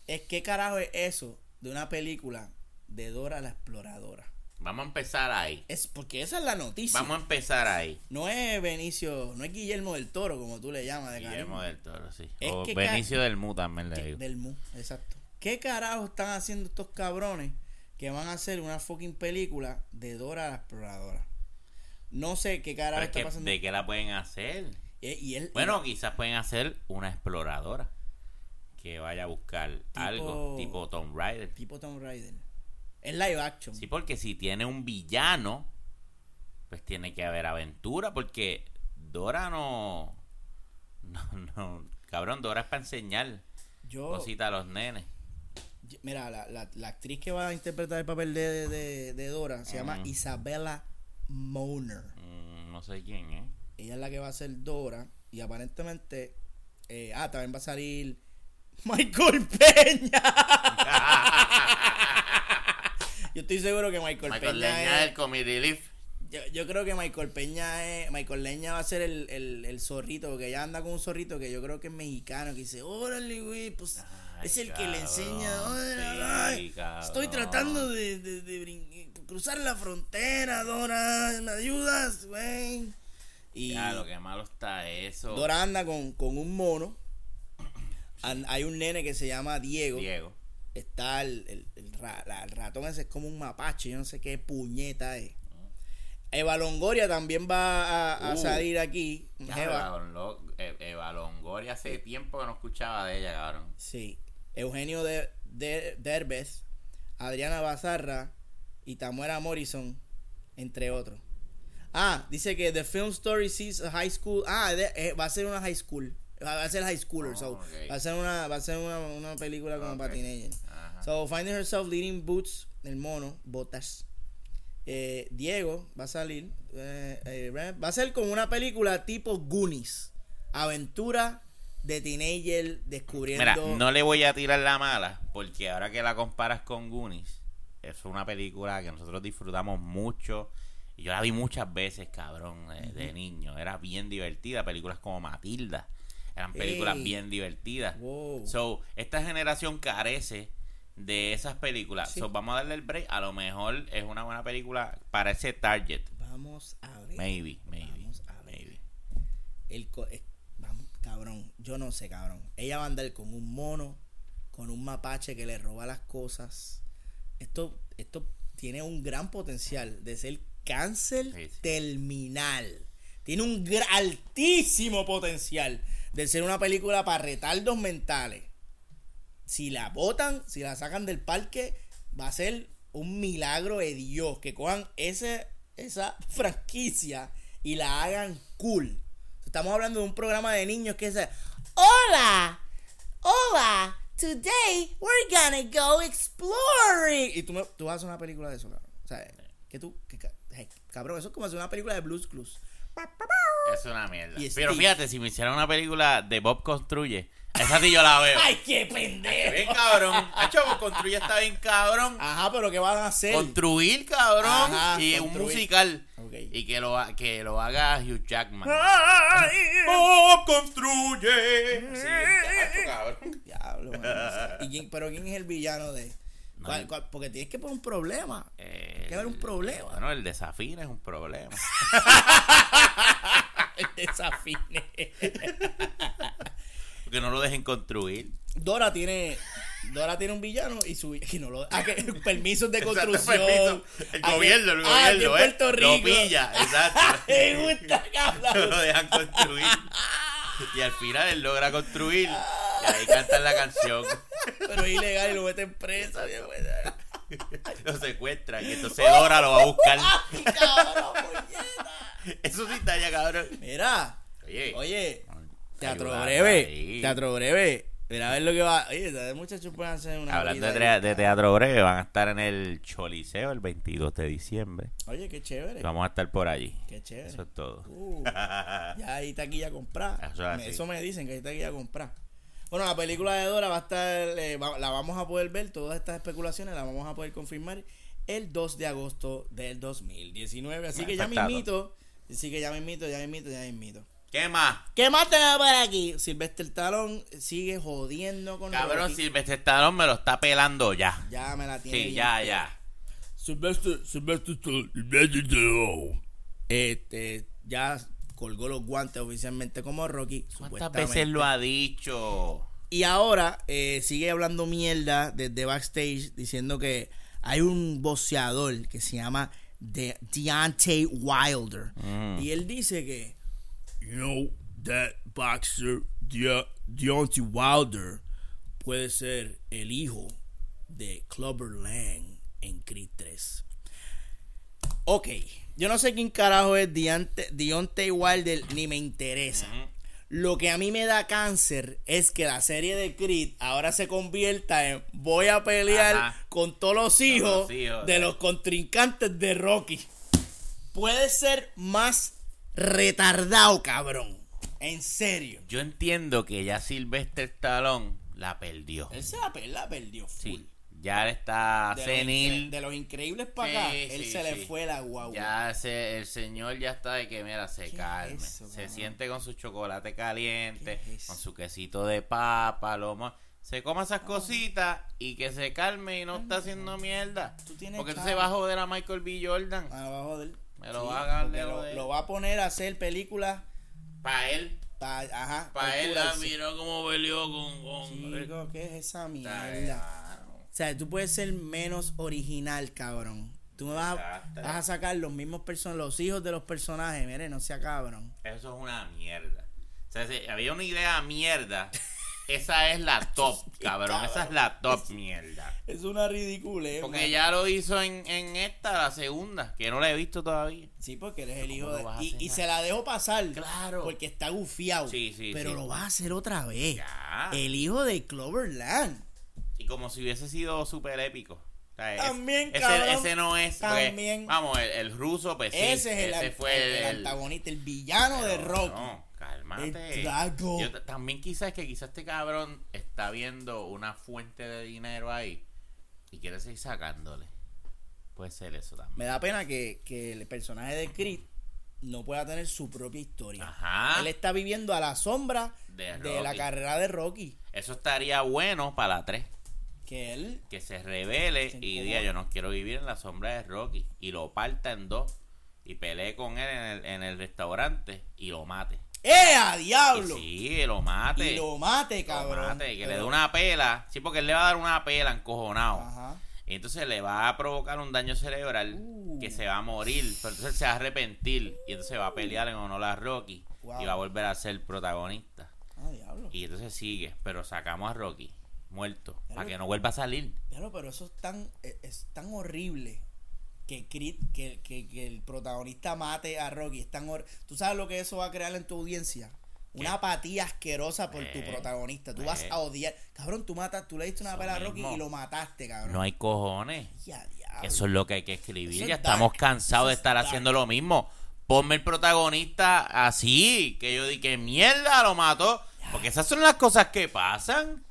Es qué carajo es eso de una película de Dora la Exploradora. Vamos a empezar ahí. Es porque esa es la noticia. Vamos a empezar ahí. No es Benicio, no es Guillermo del Toro como tú le llamas de Guillermo cariño. del Toro, sí. Es o que Benicio del Mu también le Que- digo. Del Mu, exacto. ¿Qué carajo están haciendo estos cabrones que van a hacer una fucking película de Dora la Exploradora? No sé qué está que, pasando. ¿De qué la pueden hacer? Y, y él, Bueno, quizás pueden hacer una exploradora que vaya a buscar algo tipo Tomb Raider. tipo Tomb Raider. Es live action. Sí, porque si tiene un villano, pues tiene que haber aventura, porque Dora no... No, no. Cabrón, Dora es para enseñar Yo, cositas a los nenes. mira, la, la, la actriz que va a interpretar el papel de, de, de Dora se llama Ujú. Moner. Mm, no sé quién, ¿eh? Ella es la que va a ser Dora. Y aparentemente. eh, ah, también va a salir Michael Peña. yo estoy seguro que Michael, Michael Peña Leña es. el Comedy Relief. Yo, yo creo que Michael Peña es. Michael Leña va a ser el, el, el zorrito. Porque ella anda con un zorrito que yo creo que es mexicano. Que dice: Órale, güey, pues. Ay, es el que le enseña. "Órale, sí, ay, cabrón. estoy tratando de, de, de brin- cruzar la frontera, Dora. ¿Me ayudas, güey? Y Ya, lo que malo está eso. Dora anda con, con un mono. Hay un nene que se llama Diego. Diego. Está el, el- el ra- la- el ratón ese es como un mapache. Yo no sé qué puñeta es. Eva Longoria también va a, a Uh. salir aquí. Eva, E- Eva Longoria hace tiempo que no escuchaba de ella, cabrón. Sí. Eugenio de, de, Derbez, Adriana Bazarra y Tamuera Morrison, entre otros. Ah, dice que The Film Story sees a high school. Ah, de- eh, va a ser una high school. Va a ser high schooler. Oh, so. Va a ser una, va a ser una, una película como Ok. para teenagers. Ajá. So, finding herself leading boots, el mono, botas. Eh, Diego va a salir. eh, va a ser como una película tipo Goonies. Aventura de teenager descubriendo. Mira, no le voy a tirar la mala, porque ahora que la comparas con Goonies, es una película que nosotros disfrutamos mucho. Y yo la vi muchas veces, cabrón, de, de niño. Era bien divertida. Películas como Matilda. Eran películas Ey. bien divertidas. Wow. So, esta generación carece de esas películas. Sí. So, vamos a darle el break. A lo mejor es una buena película para ese target. Vamos a ver. Maybe, maybe, Vamos a ver. maybe. El co- eh, vamos, cabrón. Yo no sé, cabrón. Ella va a andar con un mono, con un mapache que le roba las cosas. Esto, esto tiene un gran potencial de ser cáncer Sí, sí. terminal. Tiene un altísimo potencial de ser una película para retardos mentales. Si la botan, si la sacan del parque, va a ser un milagro de Dios que cojan ese, esa franquicia y la hagan cool. Estamos hablando de un programa de niños que dice, hola, hola, today we're gonna go exploring. Y tú, me- tú vas a hacer una película de eso, cabrón. O sea, que tú, que ca- hey, cabrón, eso es como hacer una película de Blues Clues. Es una mierda. Y Pero Steve. fíjate, si me hicieran una película de Bob Construye, esa sí yo la veo. ¡Ay, qué pendejo! Bien cabrón. Hacho, Bob Construye está bien cabrón. Ajá, pero ¿qué van a hacer? Construir, cabrón. Ajá, y un musical. Y que lo, que lo haga Hugh Jackman. Bob construye. Sí, cabrón. Diablo. ¿Y quién- pero ¿quién es el villano de...? ¿Cuál- cuál? porque tienes que poner un problema. Eh, que haber un problema. Bueno, el desafío es un problema. El desafine. Porque no lo dejen construir. Dora tiene... Dora tiene un villano y su... Que no lo, ah, que, permisos de Exacto, construcción. permiso. El Ah, gobierno, el ah, gobierno, ¿eh? Puerto Rico. Lo pilla, exacto. Me gusta, no lo dejan construir. Y al final él logra construir. Y ahí cantan la canción. Pero es ilegal y lo meten presa. Lo secuestran. Y entonces Dora lo va a buscar. Ay, cabrón. Eso sí está ya, cabrón. Mira, Oye. oye, teatro breve, ahí. teatro breve. Mira a ver lo que va. Oye, muchachos pueden hacer una. Hablando de, vida trea- de teatro breve, van a estar en el Choliseo el 22 de diciembre. ahí. Oye, qué chévere. Vamos a estar por allí. Qué chévere. Eso es todo. Uh, ya hay taquilla a comprar. Eso es así. Me- Eso me dicen que hay taquilla a comprar. Bueno, la película de Dora va a estar, eh, va- la vamos a poder ver, todas estas especulaciones las vamos a poder confirmar el 2 de agosto del 2019. Así que ya me invito, así que ya me invito, ya me invito, ya me invito. ¿Qué más? ¿Qué más tenemos por aquí? Silvestre Talón sigue jodiendo con Cabrón, Rocky. Silvestre Stallone me lo está pelando ya. Ya me la tiene. Sí, ya, pegada. ya. Silvestre, Silvestre Stallone. Este, ya colgó los guantes oficialmente como Rocky. ¿Cuántas supuestamente. veces lo ha dicho? Y ahora eh, sigue hablando mierda desde backstage diciendo que hay un boxeador que se llama De Deontay Wilder. Mm. Y él dice que, you know, that boxer De Deontay Wilder puede ser el hijo de Clubber Lang en Creed 3. Ok, yo no sé quién carajo es Deontay, Deontay Wilder, ni me interesa. Lo que a mí me da cáncer es que la serie de Creed ahora se convierta en voy a pelear Ajá. con todos los hijos, los hijos, de eh. los contrincantes de Rocky. Puede ser más retardado, cabrón. En serio. Yo entiendo que ya Silvestre Stallone la perdió. Él se la, per- la perdió full. Sí. Ya él está De, los senil. incre- de los increíbles para acá, Sí, él sí, se le sí. fue la guagua. Ya se- el señor ya está de que, mira, se ¿Qué calme. eso, se cabrón? siente con su chocolate caliente, ¿Qué es eso? con su quesito de papa, lomo. Se coma esas cositas y que se calme y no está haciendo mierda. Tú tienes Porque chavo. se va a joder a Michael B. Jordan. Abajo de lo va a lo va a poner a hacer películas Para él, para ajá, pa' él, ah, curarse. miró cómo peleó con. con Chico, ¿qué es esa mierda? O sea, tú puedes ser menos original, cabrón. Tú me vas a, Exacto. vas a sacar los mismos personajes, los hijos de los personajes. Mire, no sea cabrón. Eso es una mierda. O sea, si había una idea mierda. Esa es la top, cabrón. Esa es la top mierda. Es una ridiculez. Porque man. ya lo hizo en, en esta, la segunda, que no la he visto todavía. Sí, porque eres el hijo ¿Cómo de. Y, y se la dejo pasar. Claro. Porque está gufiado. Sí, sí, Pero sí. lo vas a hacer otra vez. Ya. El hijo de Cloverland. Y como si hubiese sido súper épico. O sea, es- También, ese, cabrón. ese no es. porque, También. vamos, el, el ruso, pues sí. ese es el, ese fue el- el antagonista, el villano de Rocky. No, cálmate. Yo también quizás que quizás este cabrón está viendo una fuente de dinero ahí y quiere seguir sacándole. Puede ser eso también. Me da pena que, que el personaje de Creed no pueda tener su propia historia. Ajá. Él está viviendo a la sombra De de, la carrera de Rocky. Eso estaría bueno para la 3. Que él. Que se revele Se y diga yo no quiero vivir en la sombra de Rocky. Y lo parta en dos. Y pelee con él en el, en el restaurante y lo mate. ¡Eh, a Y diablo! sí, lo mate. Y lo mate, Lo cabrón. mate, que le dé una pela. Sí, porque él le va a dar una pela encojonado. Ajá. Y entonces le va a provocar un daño cerebral Uh. que se va a morir. Pero entonces él se va a arrepentir. Y entonces va a pelear en honor a Rocky. Wow. Y va a volver a ser protagonista. Ah, diablo. Y entonces sigue. Pero sacamos a Rocky muerto. Para lo- que no vuelva a salir. Diablo, pero eso es tan, es, es tan horrible que, Creed, que, que, que el protagonista mate a Rocky. Es tan ¿Tú sabes lo que eso va a crear en tu audiencia? Una apatía asquerosa por tu Eh, protagonista. Tú eh. vas a odiar. Cabrón, tú matas, tú le diste una pela a Rocky y lo mataste, cabrón. No hay cojones. Ya. Eso es lo que hay que escribir. Ya es estamos dark. cansados de es estar dark. haciendo lo mismo. ponme el protagonista así, que yo di que mierda lo mató. Porque esas son las cosas que pasan.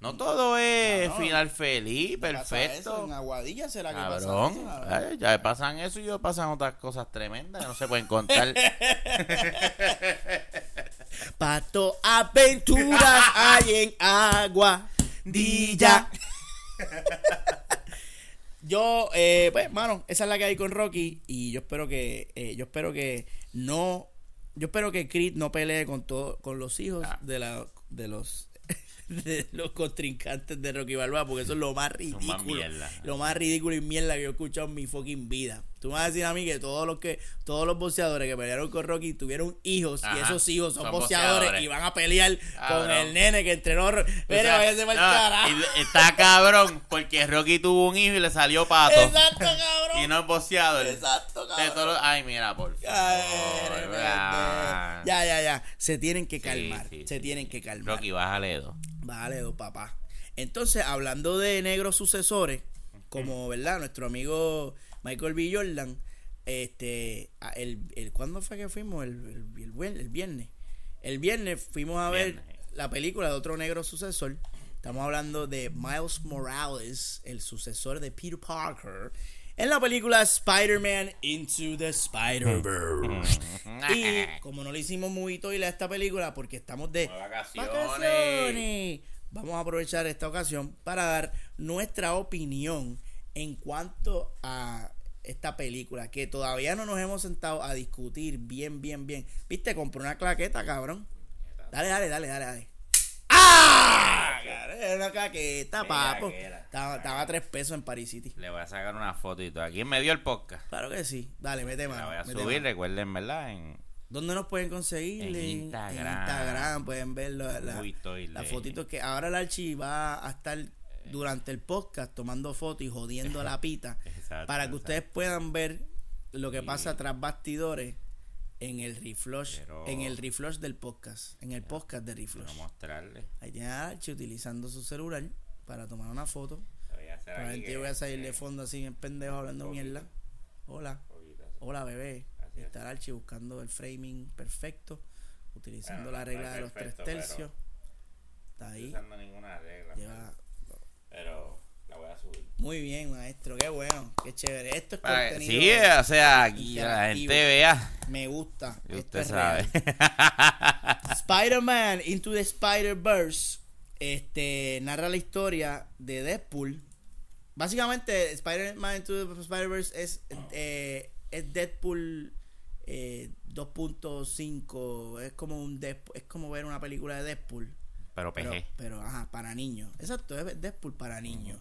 No todo es final feliz, Pasa eso, perfecto. En Aguadilla será que pasa Cabrón, eso, cabrón? ay, ya pasan eso y yo pasan otras cosas tremendas que no se pueden contar. Pato aventuras hay en Aguadilla. Yo, eh, pues, mano, esa es la que hay con Rocky y yo espero que, eh, yo espero que no, yo espero que Creed no pelee con todo, con los hijos Ah. de la, de los, de los contrincantes de Rocky Balboa, porque eso es lo más ridículo, más lo más ridículo y mierda que yo he escuchado en mi fucking vida. Tú me vas a decir a mí que todos los que, todos los boxeadores que pelearon con Rocky tuvieron hijos y esos hijos son, Son boxeadores, boxeadores. y van a pelear con Cabrón. el nene que entrenó. Mira, váyase no, carajo. y está cabrón porque Rocky tuvo un hijo y le salió pato. Exacto, cabrón. Y no es boxeador. Exacto, De cabrón. todo- Ay, mira, por favor. ah. Ya, ya, ya. Se tienen que calmar. sí, se sí, tienen que calmar. Rocky, bájale dos. Vale, dos papá. Entonces, hablando de negros sucesores, como, ¿verdad? Nuestro amigo Michael B. Jordan, este, el, el, ¿cuándo fue que fuimos? El, el, el viernes. El viernes fuimos a ver Viernes. la película de otro negro sucesor. Estamos hablando de Miles Morales, el sucesor de Peter Parker, en la película Spider-Man Into the Spider-Verse. Y como no le hicimos muy toile a esta película porque estamos de Vacaciones. vacaciones, vamos a aprovechar esta ocasión para dar nuestra opinión en cuanto a esta película que todavía no nos hemos sentado a discutir bien, bien, bien. Viste, compré una claqueta, cabrón. Dale, dale, dale, dale, dale. ¡Ah! Era una claqueta, papo. Estaba, estaba a tres pesos en Paris City. Le voy a sacar una foto y todo. Aquí en medio del podcast. Claro que sí. Dale, mete mano. La voy a subir, mano. recuerden, ¿verdad? En ¿Dónde nos pueden conseguir? En Instagram. Instagram, pueden ver la, la, las fotitos que ahora el Archie va a estar durante el podcast tomando fotos y jodiendo la pita Exacto, para que exacto. ustedes puedan ver lo que Sí. pasa tras bastidores en el reflush, Pero- en el reflush del podcast, en el podcast de reflush. Mostrarle. Ahí tiene a Archie utilizando su celular para tomar una foto. Probablemente que- yo voy a salir de fondo así en pendejo hablando poquito. mierda. Hola. poquito. Hola bebé. Así es. Está el Archie buscando el framing perfecto, utilizando Bueno, la no regla es de los tres tercios. Está No ahí. usando ninguna regla. Lleva... Pero la voy a subir. Muy bien, maestro. Qué bueno. Qué chévere. Esto es Para- contenido. sí, o sea, aquí la gente vea. Me gusta. Y Esto usted es sabe. Spider-Man Into the Spider-Verse este, narra la historia de Deadpool. Básicamente, Spider-Man Into the Spider-Verse es, eh, es Deadpool eh, 2.5. Es como un Deadpool- es como ver una película de Deadpool. Pero Pero, PG. pero, ajá, para niños. Exacto, es Deadpool para niños.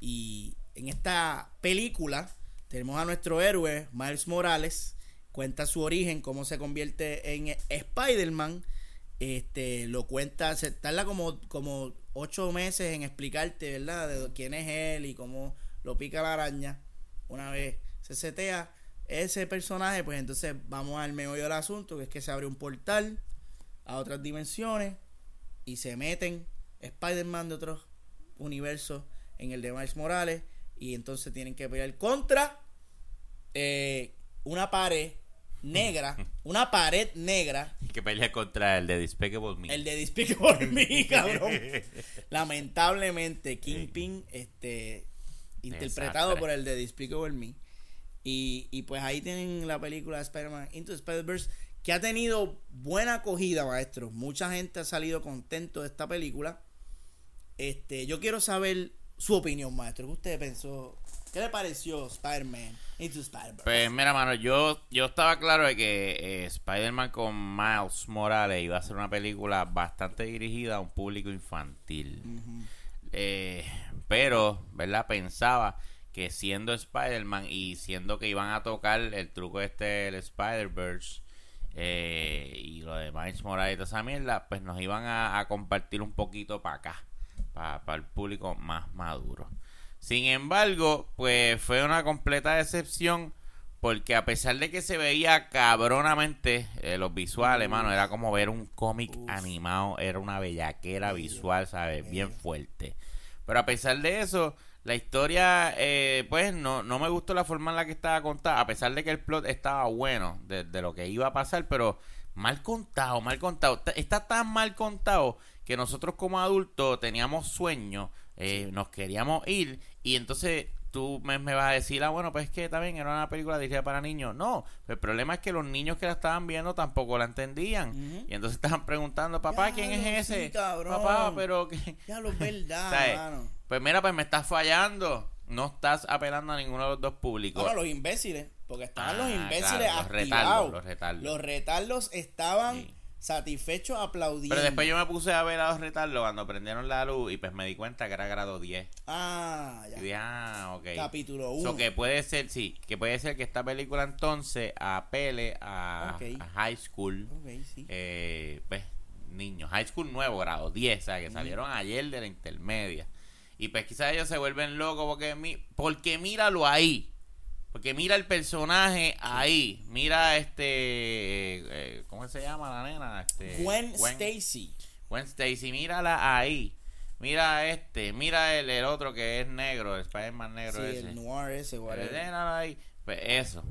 Y en esta película tenemos a nuestro héroe, Miles Morales. Cuenta su origen, cómo se convierte en Spider-Man. Este, lo cuenta, se tarda como, como ocho meses en explicarte, ¿verdad? De quién es él y cómo lo pica la araña. Una vez se setea ese personaje, pues entonces vamos al meollo del asunto, que es que se abre un portal a otras dimensiones y se meten Spider-Man de otros universos en el de Miles Morales y entonces tienen que pelear contra eh, una pared negra, una pared negra, Que pelea contra el de Despicable Me. el de Despicable Me, cabrón. Lamentablemente, Kingpin, este, interpretado Desastre. por el de Despicable Me. Y, y pues ahí tienen la película Spider-Man Into Spider-Verse, que ha tenido buena acogida, maestro. Mucha gente ha salido contento de esta película. Este, yo quiero saber su opinión, maestro. ¿Qué usted pensó? ¿Qué le pareció Spider-Man Into Spider-Verse? Pues mira, mano, yo, yo estaba claro de que eh, Spider-Man con Miles Morales iba a ser una película bastante dirigida a un público infantil. Eh, pero, ¿verdad? Pensaba que siendo Spider-Man y siendo que iban a tocar el truco este del Spider-Verse eh, y lo de Miles Morales y toda esa mierda, pues nos iban a, a compartir un poquito para acá, para el público más maduro. Sin embargo, pues fue una completa decepción porque a pesar de que se veía cabronamente eh, los visuales, mano, era como ver un cómic animado, era una bellaquera visual, ¿sabes? Bien fuerte. Pero a pesar de eso, La historia, eh, pues, no, no me gustó la forma en la que estaba contada, a pesar de que el plot estaba bueno de, de lo que iba a pasar, pero mal contado, mal contado. Está tan mal contado que nosotros como adultos teníamos sueños, eh, nos queríamos ir y entonces tú me, me vas a decir, ah, bueno, pues es que también era una película dirigida para niños. No, el problema es que los niños que la estaban viendo tampoco la entendían. Y entonces estaban preguntando, papá, Ya ¿quién es sí, ese? cabrón. Papá, pero que... Ya lo es verdad. Pues mira, pues me estás fallando. No estás apelando a ninguno de los dos públicos. No, los imbéciles. Porque estaban los Ah, imbéciles claro, los activados. retardos, los retardos. Los retardos estaban Sí. Satisfechos aplaudiendo. Pero después yo me puse a ver a los retardos cuando prendieron la luz y pues me di cuenta que era grado 10. Ah, Y ya. dije, ah, ok. Capítulo So 1. que puede ser, sí, que puede ser que esta película entonces apele a, high school. Ok, sí. eh, pues, niños, high school nuevo, grado 10, o sea, que salieron ayer de la intermedia. Y pues quizás ellos se vuelven locos porque, mi, porque míralo ahí. Porque mira el personaje ahí. Mira este. eh, eh, ¿Cómo se llama la nena? Este, Gwen, Stacy. Gwen Stacy, mírala ahí. Mira este, mira el, el otro que es negro, el Spider-Man negro Sí, ese. el noir ese, ahí. Pues eso.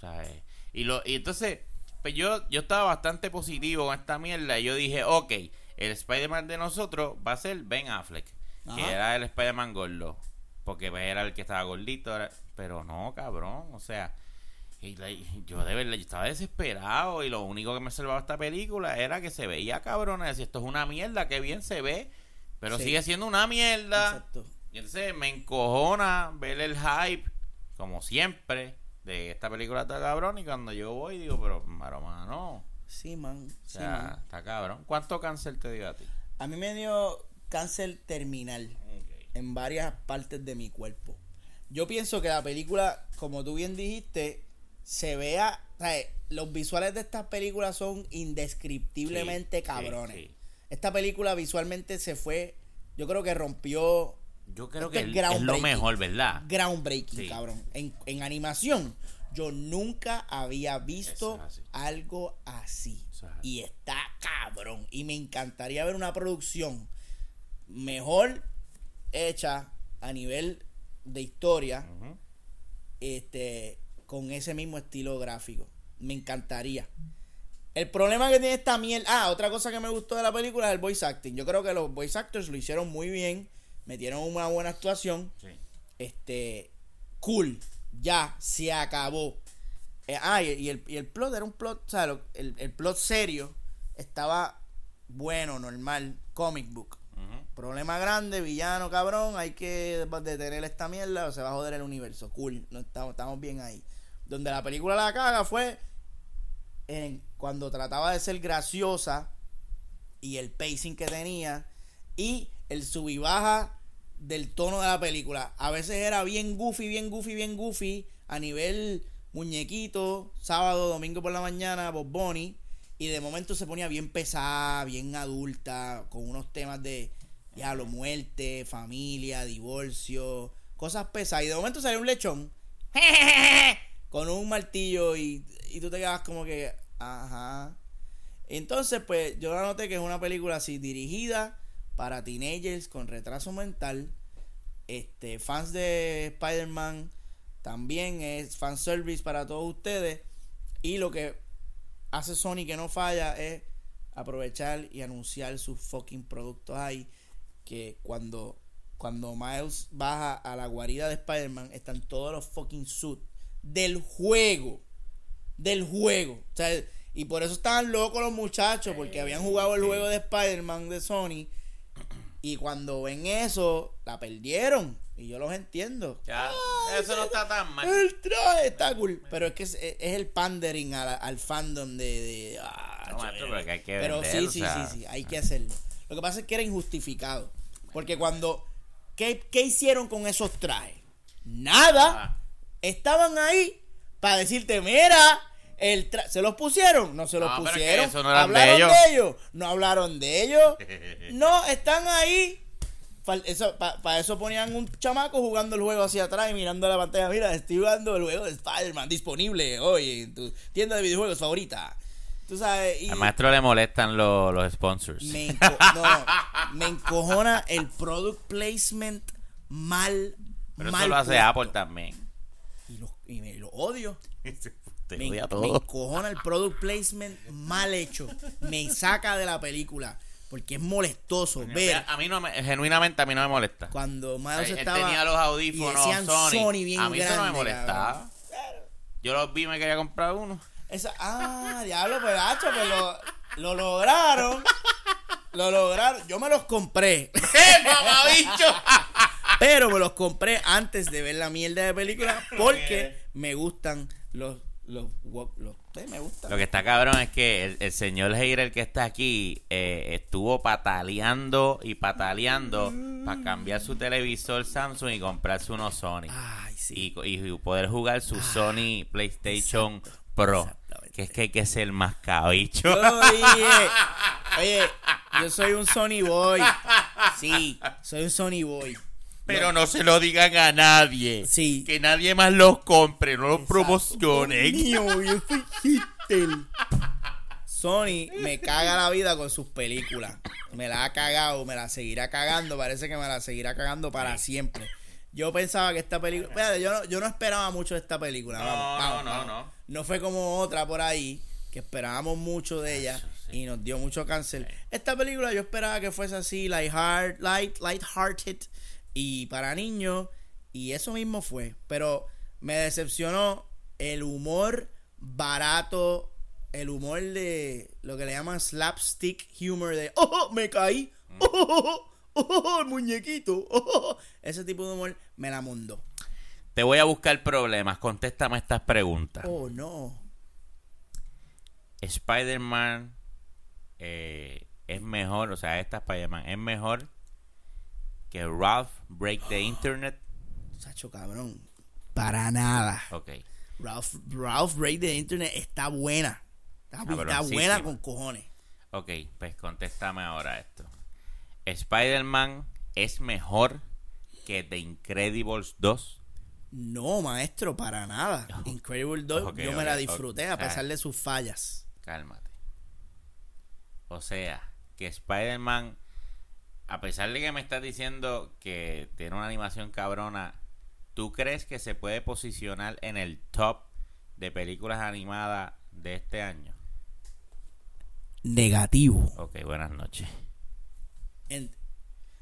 ¿sabes? Y, lo, y entonces, pues yo, yo estaba bastante positivo con esta mierda. Y yo dije, ok, el Spider-Man de nosotros va a ser Ben Affleck. Que era el Spider-Man gordo. Porque pues, era el que estaba gordito. era- pero no, cabrón. O sea, y la- y yo de verdad yo estaba desesperado. Y lo único que me salvaba esta película era que se veía cabrón. Decía, esto es una mierda, que bien se ve. Pero Sí. sigue siendo una mierda. Exacto. Y entonces me encojona ver el hype, como siempre, de esta película está cabrón. Y cuando yo voy, digo, pero, maro, mano. Sí, man. O Sí, sea, man. está cabrón. ¿Cuánto cáncer te dio a ti? A mí me dio cáncer terminal en varias partes de mi cuerpo. Yo pienso que la película, como tú bien dijiste, se vea. o sea, los visuales de estas películas son indescriptiblemente Sí, cabrones. sí, sí. Esta película visualmente se fue. Yo creo que rompió Yo creo Este que es lo mejor, ¿verdad? groundbreaking, cabrón. En, en animación, yo nunca había visto Eso es así. algo así. Eso es así. Y está cabrón. Y me encantaría ver una producción mejor hecha a nivel de historia, este, con ese mismo estilo gráfico. Me encantaría. El problema que tiene esta mierda. Ah, otra cosa que me gustó de la película es el voice acting. Yo creo que los voice actors lo hicieron muy bien. Metieron una buena actuación. Sí. Este. Cool. Ya, se acabó. Eh, ah, y, y el, y el plot era un plot. O sea, lo- el, el plot serio estaba bueno, normal. Comic book. Problema grande, villano, cabrón. Hay que detener esta mierda o se va a joder el universo. Cool. No estamos, estamos bien ahí. Donde la película la caga fue en cuando trataba de ser graciosa y el pacing que tenía y el sub y baja del tono de la película. A veces era bien goofy, bien goofy, bien goofy a nivel muñequito, sábado, domingo por la mañana, Bob Bunny y de momento se ponía bien pesada, bien adulta, con unos temas de diablo, muerte, familia, divorcio, cosas pesadas y de momento salió un lechón con un martillo y, y tú te quedas como que, ajá. Entonces, pues yo la noté que es una película así dirigida para teenagers con retraso mental. Este, fans de Spider-Man también es fanservice para todos ustedes. Y lo que hace Sony que no falla es aprovechar y anunciar sus fucking productos ahí. Que cuando, cuando Miles baja a la guarida de Spider-Man, están todos los fucking suits del juego. Del juego. O sea, y por eso estaban locos los muchachos, porque habían jugado el juego de Spider-Man de Sony. Y cuando ven eso, la perdieron. Y yo los entiendo. Ya, eso no está tan mal. El traje está cool. Pero es que es, es el pandering al, al fandom de. de ah, No, maestro, pero que hay que Pero vender, sí, o sí, sea. sí, sí, hay que hacerlo. Lo que pasa es que era injustificado. Porque cuando. ¿Qué, qué hicieron con esos trajes? Nada. Ah, Estaban ahí para decirte, mira. El tra- ¿Se los pusieron? No se los No, pusieron. eso no de ¿Hablaron ellos. de ellos? No hablaron de ellos. No, están ahí. Para eso, pa- pa eso ponían un chamaco jugando el juego hacia atrás y mirando la pantalla. Mira, estoy jugando el juego de Spider-Man disponible hoy en tu tienda de videojuegos favorita. Tú sabes. Y Al maestro le molestan lo- los sponsors. me, enco- no, no, me encojona el product placement mal Pero mal eso lo hace puesto. Apple también. Y lo, y me lo odio. Te Me, odia me todo. encojona el product placement mal hecho. Me saca de la película. Porque es molestoso ver A mí no me, genuinamente a mí no me molesta. cuando Miles él estaba. tenía los audífonos y decían Sony. Sony bien a mí eso no me grande, molestaba. cabrón. Yo los vi y me quería comprar uno. Esa, ah, diablo, pues, hacho, pues lo, lo lograron. Lo lograron. Yo me los compré. ¡Eh, mamabicho! Pero me los compré antes de ver la mierda de película porque me gustan los. los, los, los- eh, me gustan. Lo que está cabrón es que el, el señor Heirer que está aquí eh, estuvo pataleando y pataleando para cambiar su televisor Samsung y comprarse uno Sony. Ay, sí. Y, poder jugar su Sony PlayStation Pro. Que es que hay que ser más cabicho. Oye, oye, yo soy un Sony Boy. Sí, soy un Sony Boy. Pero no se lo digan a nadie. Sí. Que nadie más los compre, no los Exacto. promocionen. Mío, yo soy Hitler. Sony me caga la vida con sus películas. Me la ha cagado, me la seguirá cagando. Parece que me la seguirá cagando para siempre. Yo pensaba que esta película. Espérate, yo no, yo no esperaba mucho de esta película. No, Vamos, vamos, no, no, vamos. no. No fue como otra por ahí que esperábamos mucho de ella y nos dio mucho cáncer. Esta película yo esperaba que fuese así, light heart, light, light-hearted y para niños y eso mismo fue. Pero me decepcionó el humor barato, el humor de lo que le llaman slapstick humor de oh, me caí, oh, oh, oh, oh, el muñequito, oh, oh". ese tipo de humor me la mondó. Te voy a buscar problemas. Contéstame estas preguntas. Oh no. Spider-Man eh, es mejor, o sea, esta Spider-Man es mejor que Ralph Break the Internet. Sacho cabrón. Para nada. Ok. Ralph, Ralph Break de Internet está buena. Está, está buena con cojones. Ok, pues contéstame ahora esto. Spider-Man es mejor que The Incredibles 2. No, maestro, para nada. Incredible 2, Ok, yo me la disfruté a Ah. pesar de sus fallas. Cálmate. O sea, que Spider-Man, a pesar de que me estás diciendo que tiene una animación cabrona, ¿tú crees que se puede posicionar en el top de películas animadas de este año? Negativo. Ok, buenas noches. En-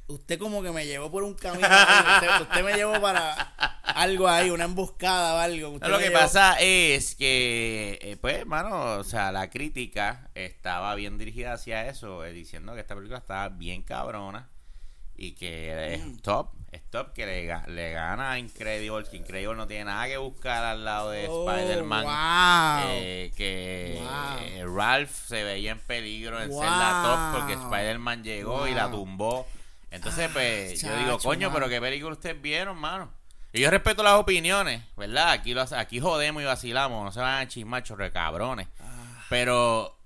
usted como que me llevó por un camino. usted, usted me llevó para algo ahí, una emboscada o algo. Usted No, lo que llevó- pasa es que, eh, pues, hermano, o sea, la crítica estaba bien dirigida hacia eso, eh, diciendo que esta película estaba bien cabrona y que es Mm. top, es top, que le, ga- le gana a Incredible, que Incredible no tiene nada que buscar al lado de Oh, Spider-Man. wow. eh, que Wow. eh, Ralph se veía en peligro en ser Wow. la top porque Spider-Man llegó y la tumbó. Entonces, Ah, pues, yo digo, coño, mano. pero qué película ustedes vieron, mano. Y yo respeto las opiniones, ¿verdad? Aquí lo, aquí jodemos y vacilamos, no se van a chismar chorre cabrones. Ah. Pero,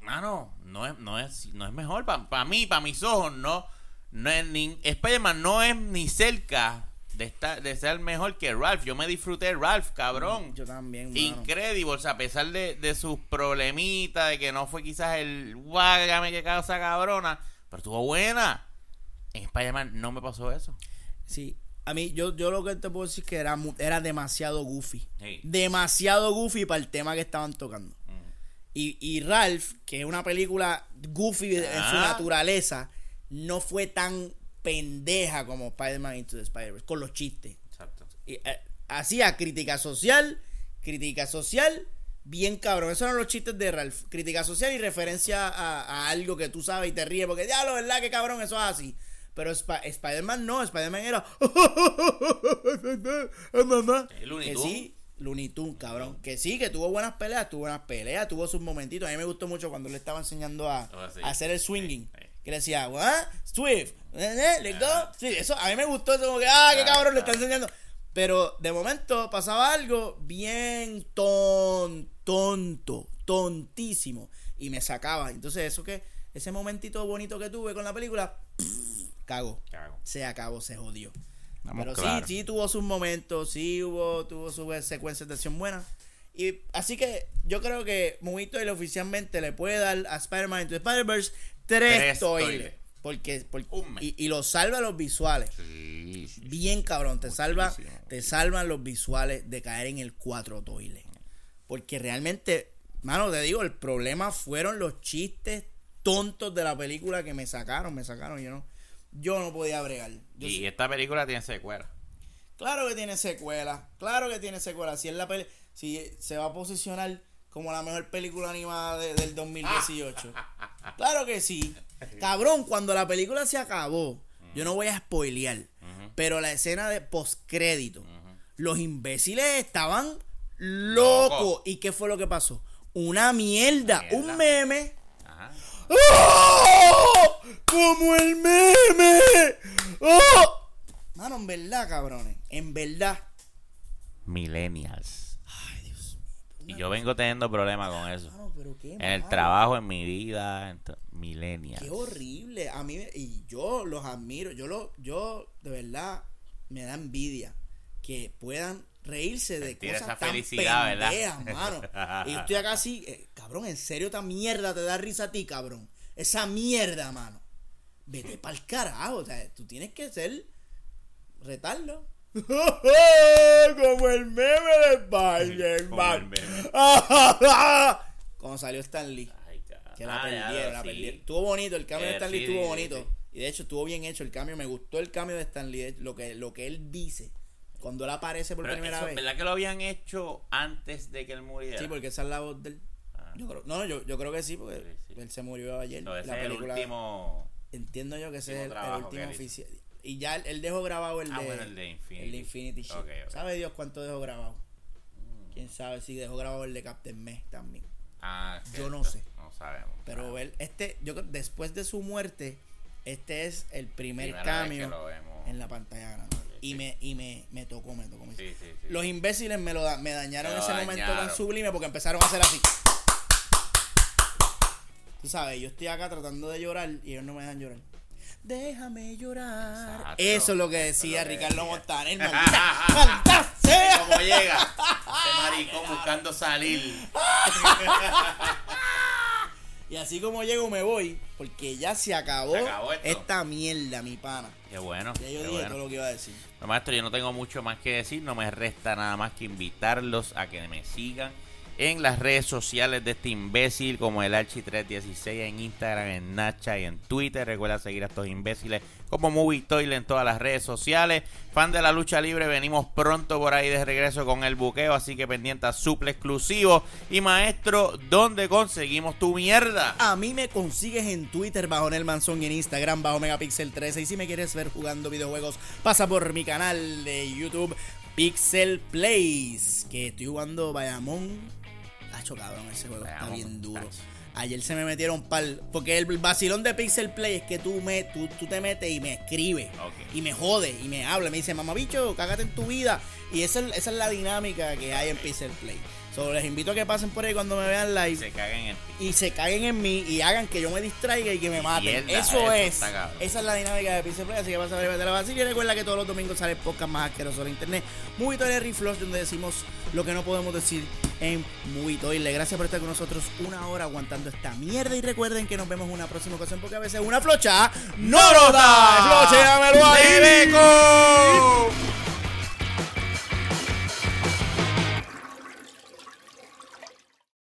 mano, no es, no es, no es mejor. Para mí, para mis ojos, no, no es ni. Spider-Man no es ni cerca de, estar, de ser mejor que Ralph. Yo me disfruté de Ralph, cabrón. Yo también, mano. Incredibles, a pesar de, de sus problemitas, de que no fue quizás el guágame que causa cabrona, pero estuvo buena. En Spider-Man no me pasó eso. Sí. A mí, yo, yo lo que te puedo decir es que era, mu- era demasiado goofy. Sí. Demasiado goofy para el tema que estaban tocando. Y, y Ralph, que es una película goofy en su Ah. naturaleza, no fue tan pendeja como Spider-Man Into the Spider-Verse, con los chistes. Exacto. Y, eh, hacía crítica social, crítica social, bien cabrón. Esos eran los chistes de Ralph. Crítica social y referencia a, a algo que tú sabes y te ríes porque, ya lo verdad que cabrón, eso es así. Pero Sp- Spider-Man no, Spider-Man era. mamá. Looney Que Tunes. sí, Looney Tunes, cabrón. Que sí, que tuvo buenas peleas, tuvo buenas peleas, tuvo sus momentitos. A mí me gustó mucho cuando le estaba enseñando a, Oh, sí. a hacer el swinging. Sí, sí. Que le decía, ¿what? Swift, eh, eh, let's go. Sí, eso a mí me gustó. Eso como que, ah, qué cabrón, le está enseñando. Pero de momento pasaba algo bien ton, tonto, tontísimo. Y me sacaba. Entonces, eso que, ese momentito bonito que tuve con la película, cago. Cago. Se acabó, se jodió. Estamos Pero sí, sí tuvo sus momentos, sí hubo, tuvo sus secuencias de acción buenas. Y así que yo creo que Movie Toilet oficialmente le puede dar a Spider-Man Into Spider-Verse tres, Tres toiles. toiles. Porque, y, y lo salva los visuales. Sí, sí, sí. Bien cabrón, te salva, te salvan los visuales de caer en el 4 toile. Porque realmente, mano, te digo, el problema fueron los chistes tontos de la película que me sacaron, me sacaron, yo no, yo no podía bregar. Yo Y esta película tiene secuela. claro que tiene secuela, claro que tiene secuela. Si es la peli- si se va a posicionar como la mejor película animada de- del 2018. Claro que sí. Cabrón, cuando la película se acabó, yo no voy a spoilear, pero la escena de postcrédito, los imbéciles estaban locos. Loco. ¿Y qué fue lo que pasó? Una mierda, Mierda. un meme. Ajá. ¡Oh! ¡Como el meme! ¡Oh! Mano, en verdad, cabrones, en verdad. Millennials. Ay, Dios mío. Y yo vengo teniendo problemas con eso. Mano, pero qué En el malo. trabajo, en mi vida, en millennials. Qué horrible. A mí, me- y yo los admiro. Yo, lo, yo de verdad, me da envidia que puedan reírse de Sentir cosas esa tan felicidad, ¿verdad? pendejas, mano. Y yo estoy acá así, eh, cabrón, en serio, esta mierda te da risa a ti, cabrón. Esa mierda, mano. Vete pa'l carajo. O sea, tú tienes que ser retardo. Como el meme de Spider-Man. Cuando salió Stan Lee. Ay. Que la Ah, perdieron, la sí. perdieron. Estuvo bonito, el cambio de Eh, Stan Lee sí, estuvo bonito. sí. Y de hecho estuvo bien hecho el cambio. Me gustó el cambio de Stan Lee. Lo que, lo que él dice cuando él aparece por Pero primera eso, vez. ¿verdad que lo habían hecho antes de que él muriera? Sí, porque esa es la voz del. Yo creo, no, yo, yo creo que sí, porque Sí, sí. él se murió ayer. No, ese la es el película. último... Entiendo yo que ese es el, último oficial. Y ya él, él dejó grabado el Ah, de. bueno, el de Infinity. El de Infinity Shit. Ok, ok. ¿Sabe Dios cuánto dejó grabado? Quién sabe si dejó grabado el de Captain Meg también. Ah, Yo no cierto. sé. No sabemos. Pero Ah, él, este, yo creo después de su muerte, este es el primer primera cambio en la pantalla grande. Y sí. me, y me, me tocó, me tocó. me- Sí, sí, sí. Los imbéciles me lo da- me dañaron Me ese momento tan sublime porque empezaron a hacer así. Tú sabes, yo estoy acá tratando de llorar y ellos no me dejan llorar. Déjame llorar. Exacto. Eso es lo que decía lo que Ricardo. Montaner. Maldita, maldita sea. ¿Cómo llega? Este maricón buscando salir. Y así como llego me voy, porque ya se acabó, Se acabó esto. esta mierda, mi pana. Qué bueno. Ya yo dije bueno. todo lo que iba a decir. No, maestro, yo no tengo mucho más que decir. No me resta nada más que invitarlos a que me sigan en las redes sociales de este imbécil, como el Archi316 en Instagram, en Nacha y en Twitter. Recuerda seguir a estos imbéciles como Movie en todas las redes sociales. Fan de la lucha libre, venimos pronto por ahí de regreso con el buqueo, así que pendiente a suple exclusivo. Y maestro, ¿dónde conseguimos tu mierda? A mí me consigues en Twitter bajo Nel Manzón y en Instagram bajo Megapixel 13. Y si me quieres ver jugando videojuegos, pasa por mi canal de YouTube Pixel Plays. Que estoy jugando Bayamón. Hacho cabrón, ese juego está bien duro. Ayer se me metieron pal. Porque el vacilón de Pixel Play es que tú, me, tú, tú te metes y me escribes. Y me jode y me habla. Me dice, mamá bicho, cágate en tu vida. Y esa es, esa es la dinámica que hay en Pixel Play. So, les invito a que pasen por ahí cuando me vean live. Se caguen en y se caguen en mí y hagan que yo me distraiga y que me maten. Eso, es. Esa es la dinámica de Pixel Play. Así que pasen a ver de la base. Y recuerda que todos los domingos sale el podcast más asqueroso de internet. Muy Toilet Reflush, donde decimos lo que no podemos decir en Muy Toilet. Gracias por estar con nosotros una hora aguantando esta mierda. Y recuerden que nos vemos en una próxima ocasión porque a veces una flocha no nos da. ¡Flocheamelo ahí,